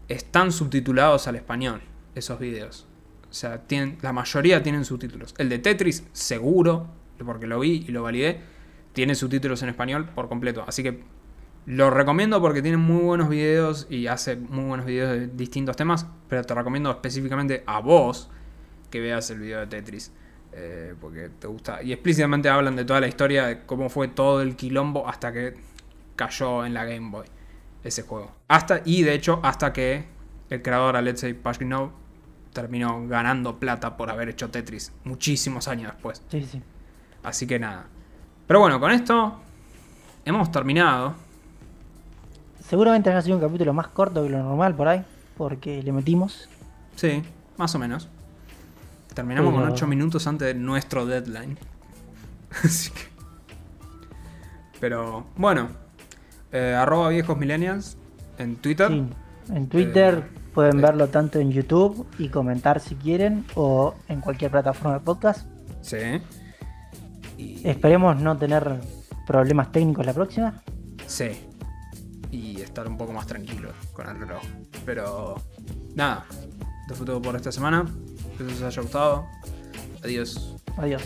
están subtitulados al español, esos videos. O sea, tienen, la mayoría tienen subtítulos. El de Tetris, seguro, porque lo vi y lo validé, tiene subtítulos en español por completo. Así que lo recomiendo porque tiene muy buenos videos y hace muy buenos videos de distintos temas. Pero te recomiendo específicamente a vos que veas el video de Tetris. eh, porque te gusta. Y explícitamente hablan de toda la historia, de cómo fue todo el quilombo hasta que cayó en la Game Boy ese juego. Hasta, y de hecho, hasta que el creador Alexei Pashkinov terminó ganando plata por haber hecho Tetris muchísimos años después. Sí, sí. Así que nada. Pero bueno, con esto hemos terminado. Seguramente haya sido un capítulo más corto que lo normal por ahí, porque le metimos. Sí, más o menos. Terminamos con Pero- 8 minutos antes de nuestro deadline. Así que. Pero bueno. eh, arroba viejos millennials en Twitter. Sí, en Twitter Eh, pueden verlo tanto en YouTube y comentar si quieren, o en cualquier plataforma de podcast. Sí. Esperemos no tener problemas técnicos la próxima. Sí. Y estar un poco más tranquilo con el reloj. Pero nada. Esto fue todo por esta semana. Espero que os haya gustado. Adiós. Adiós.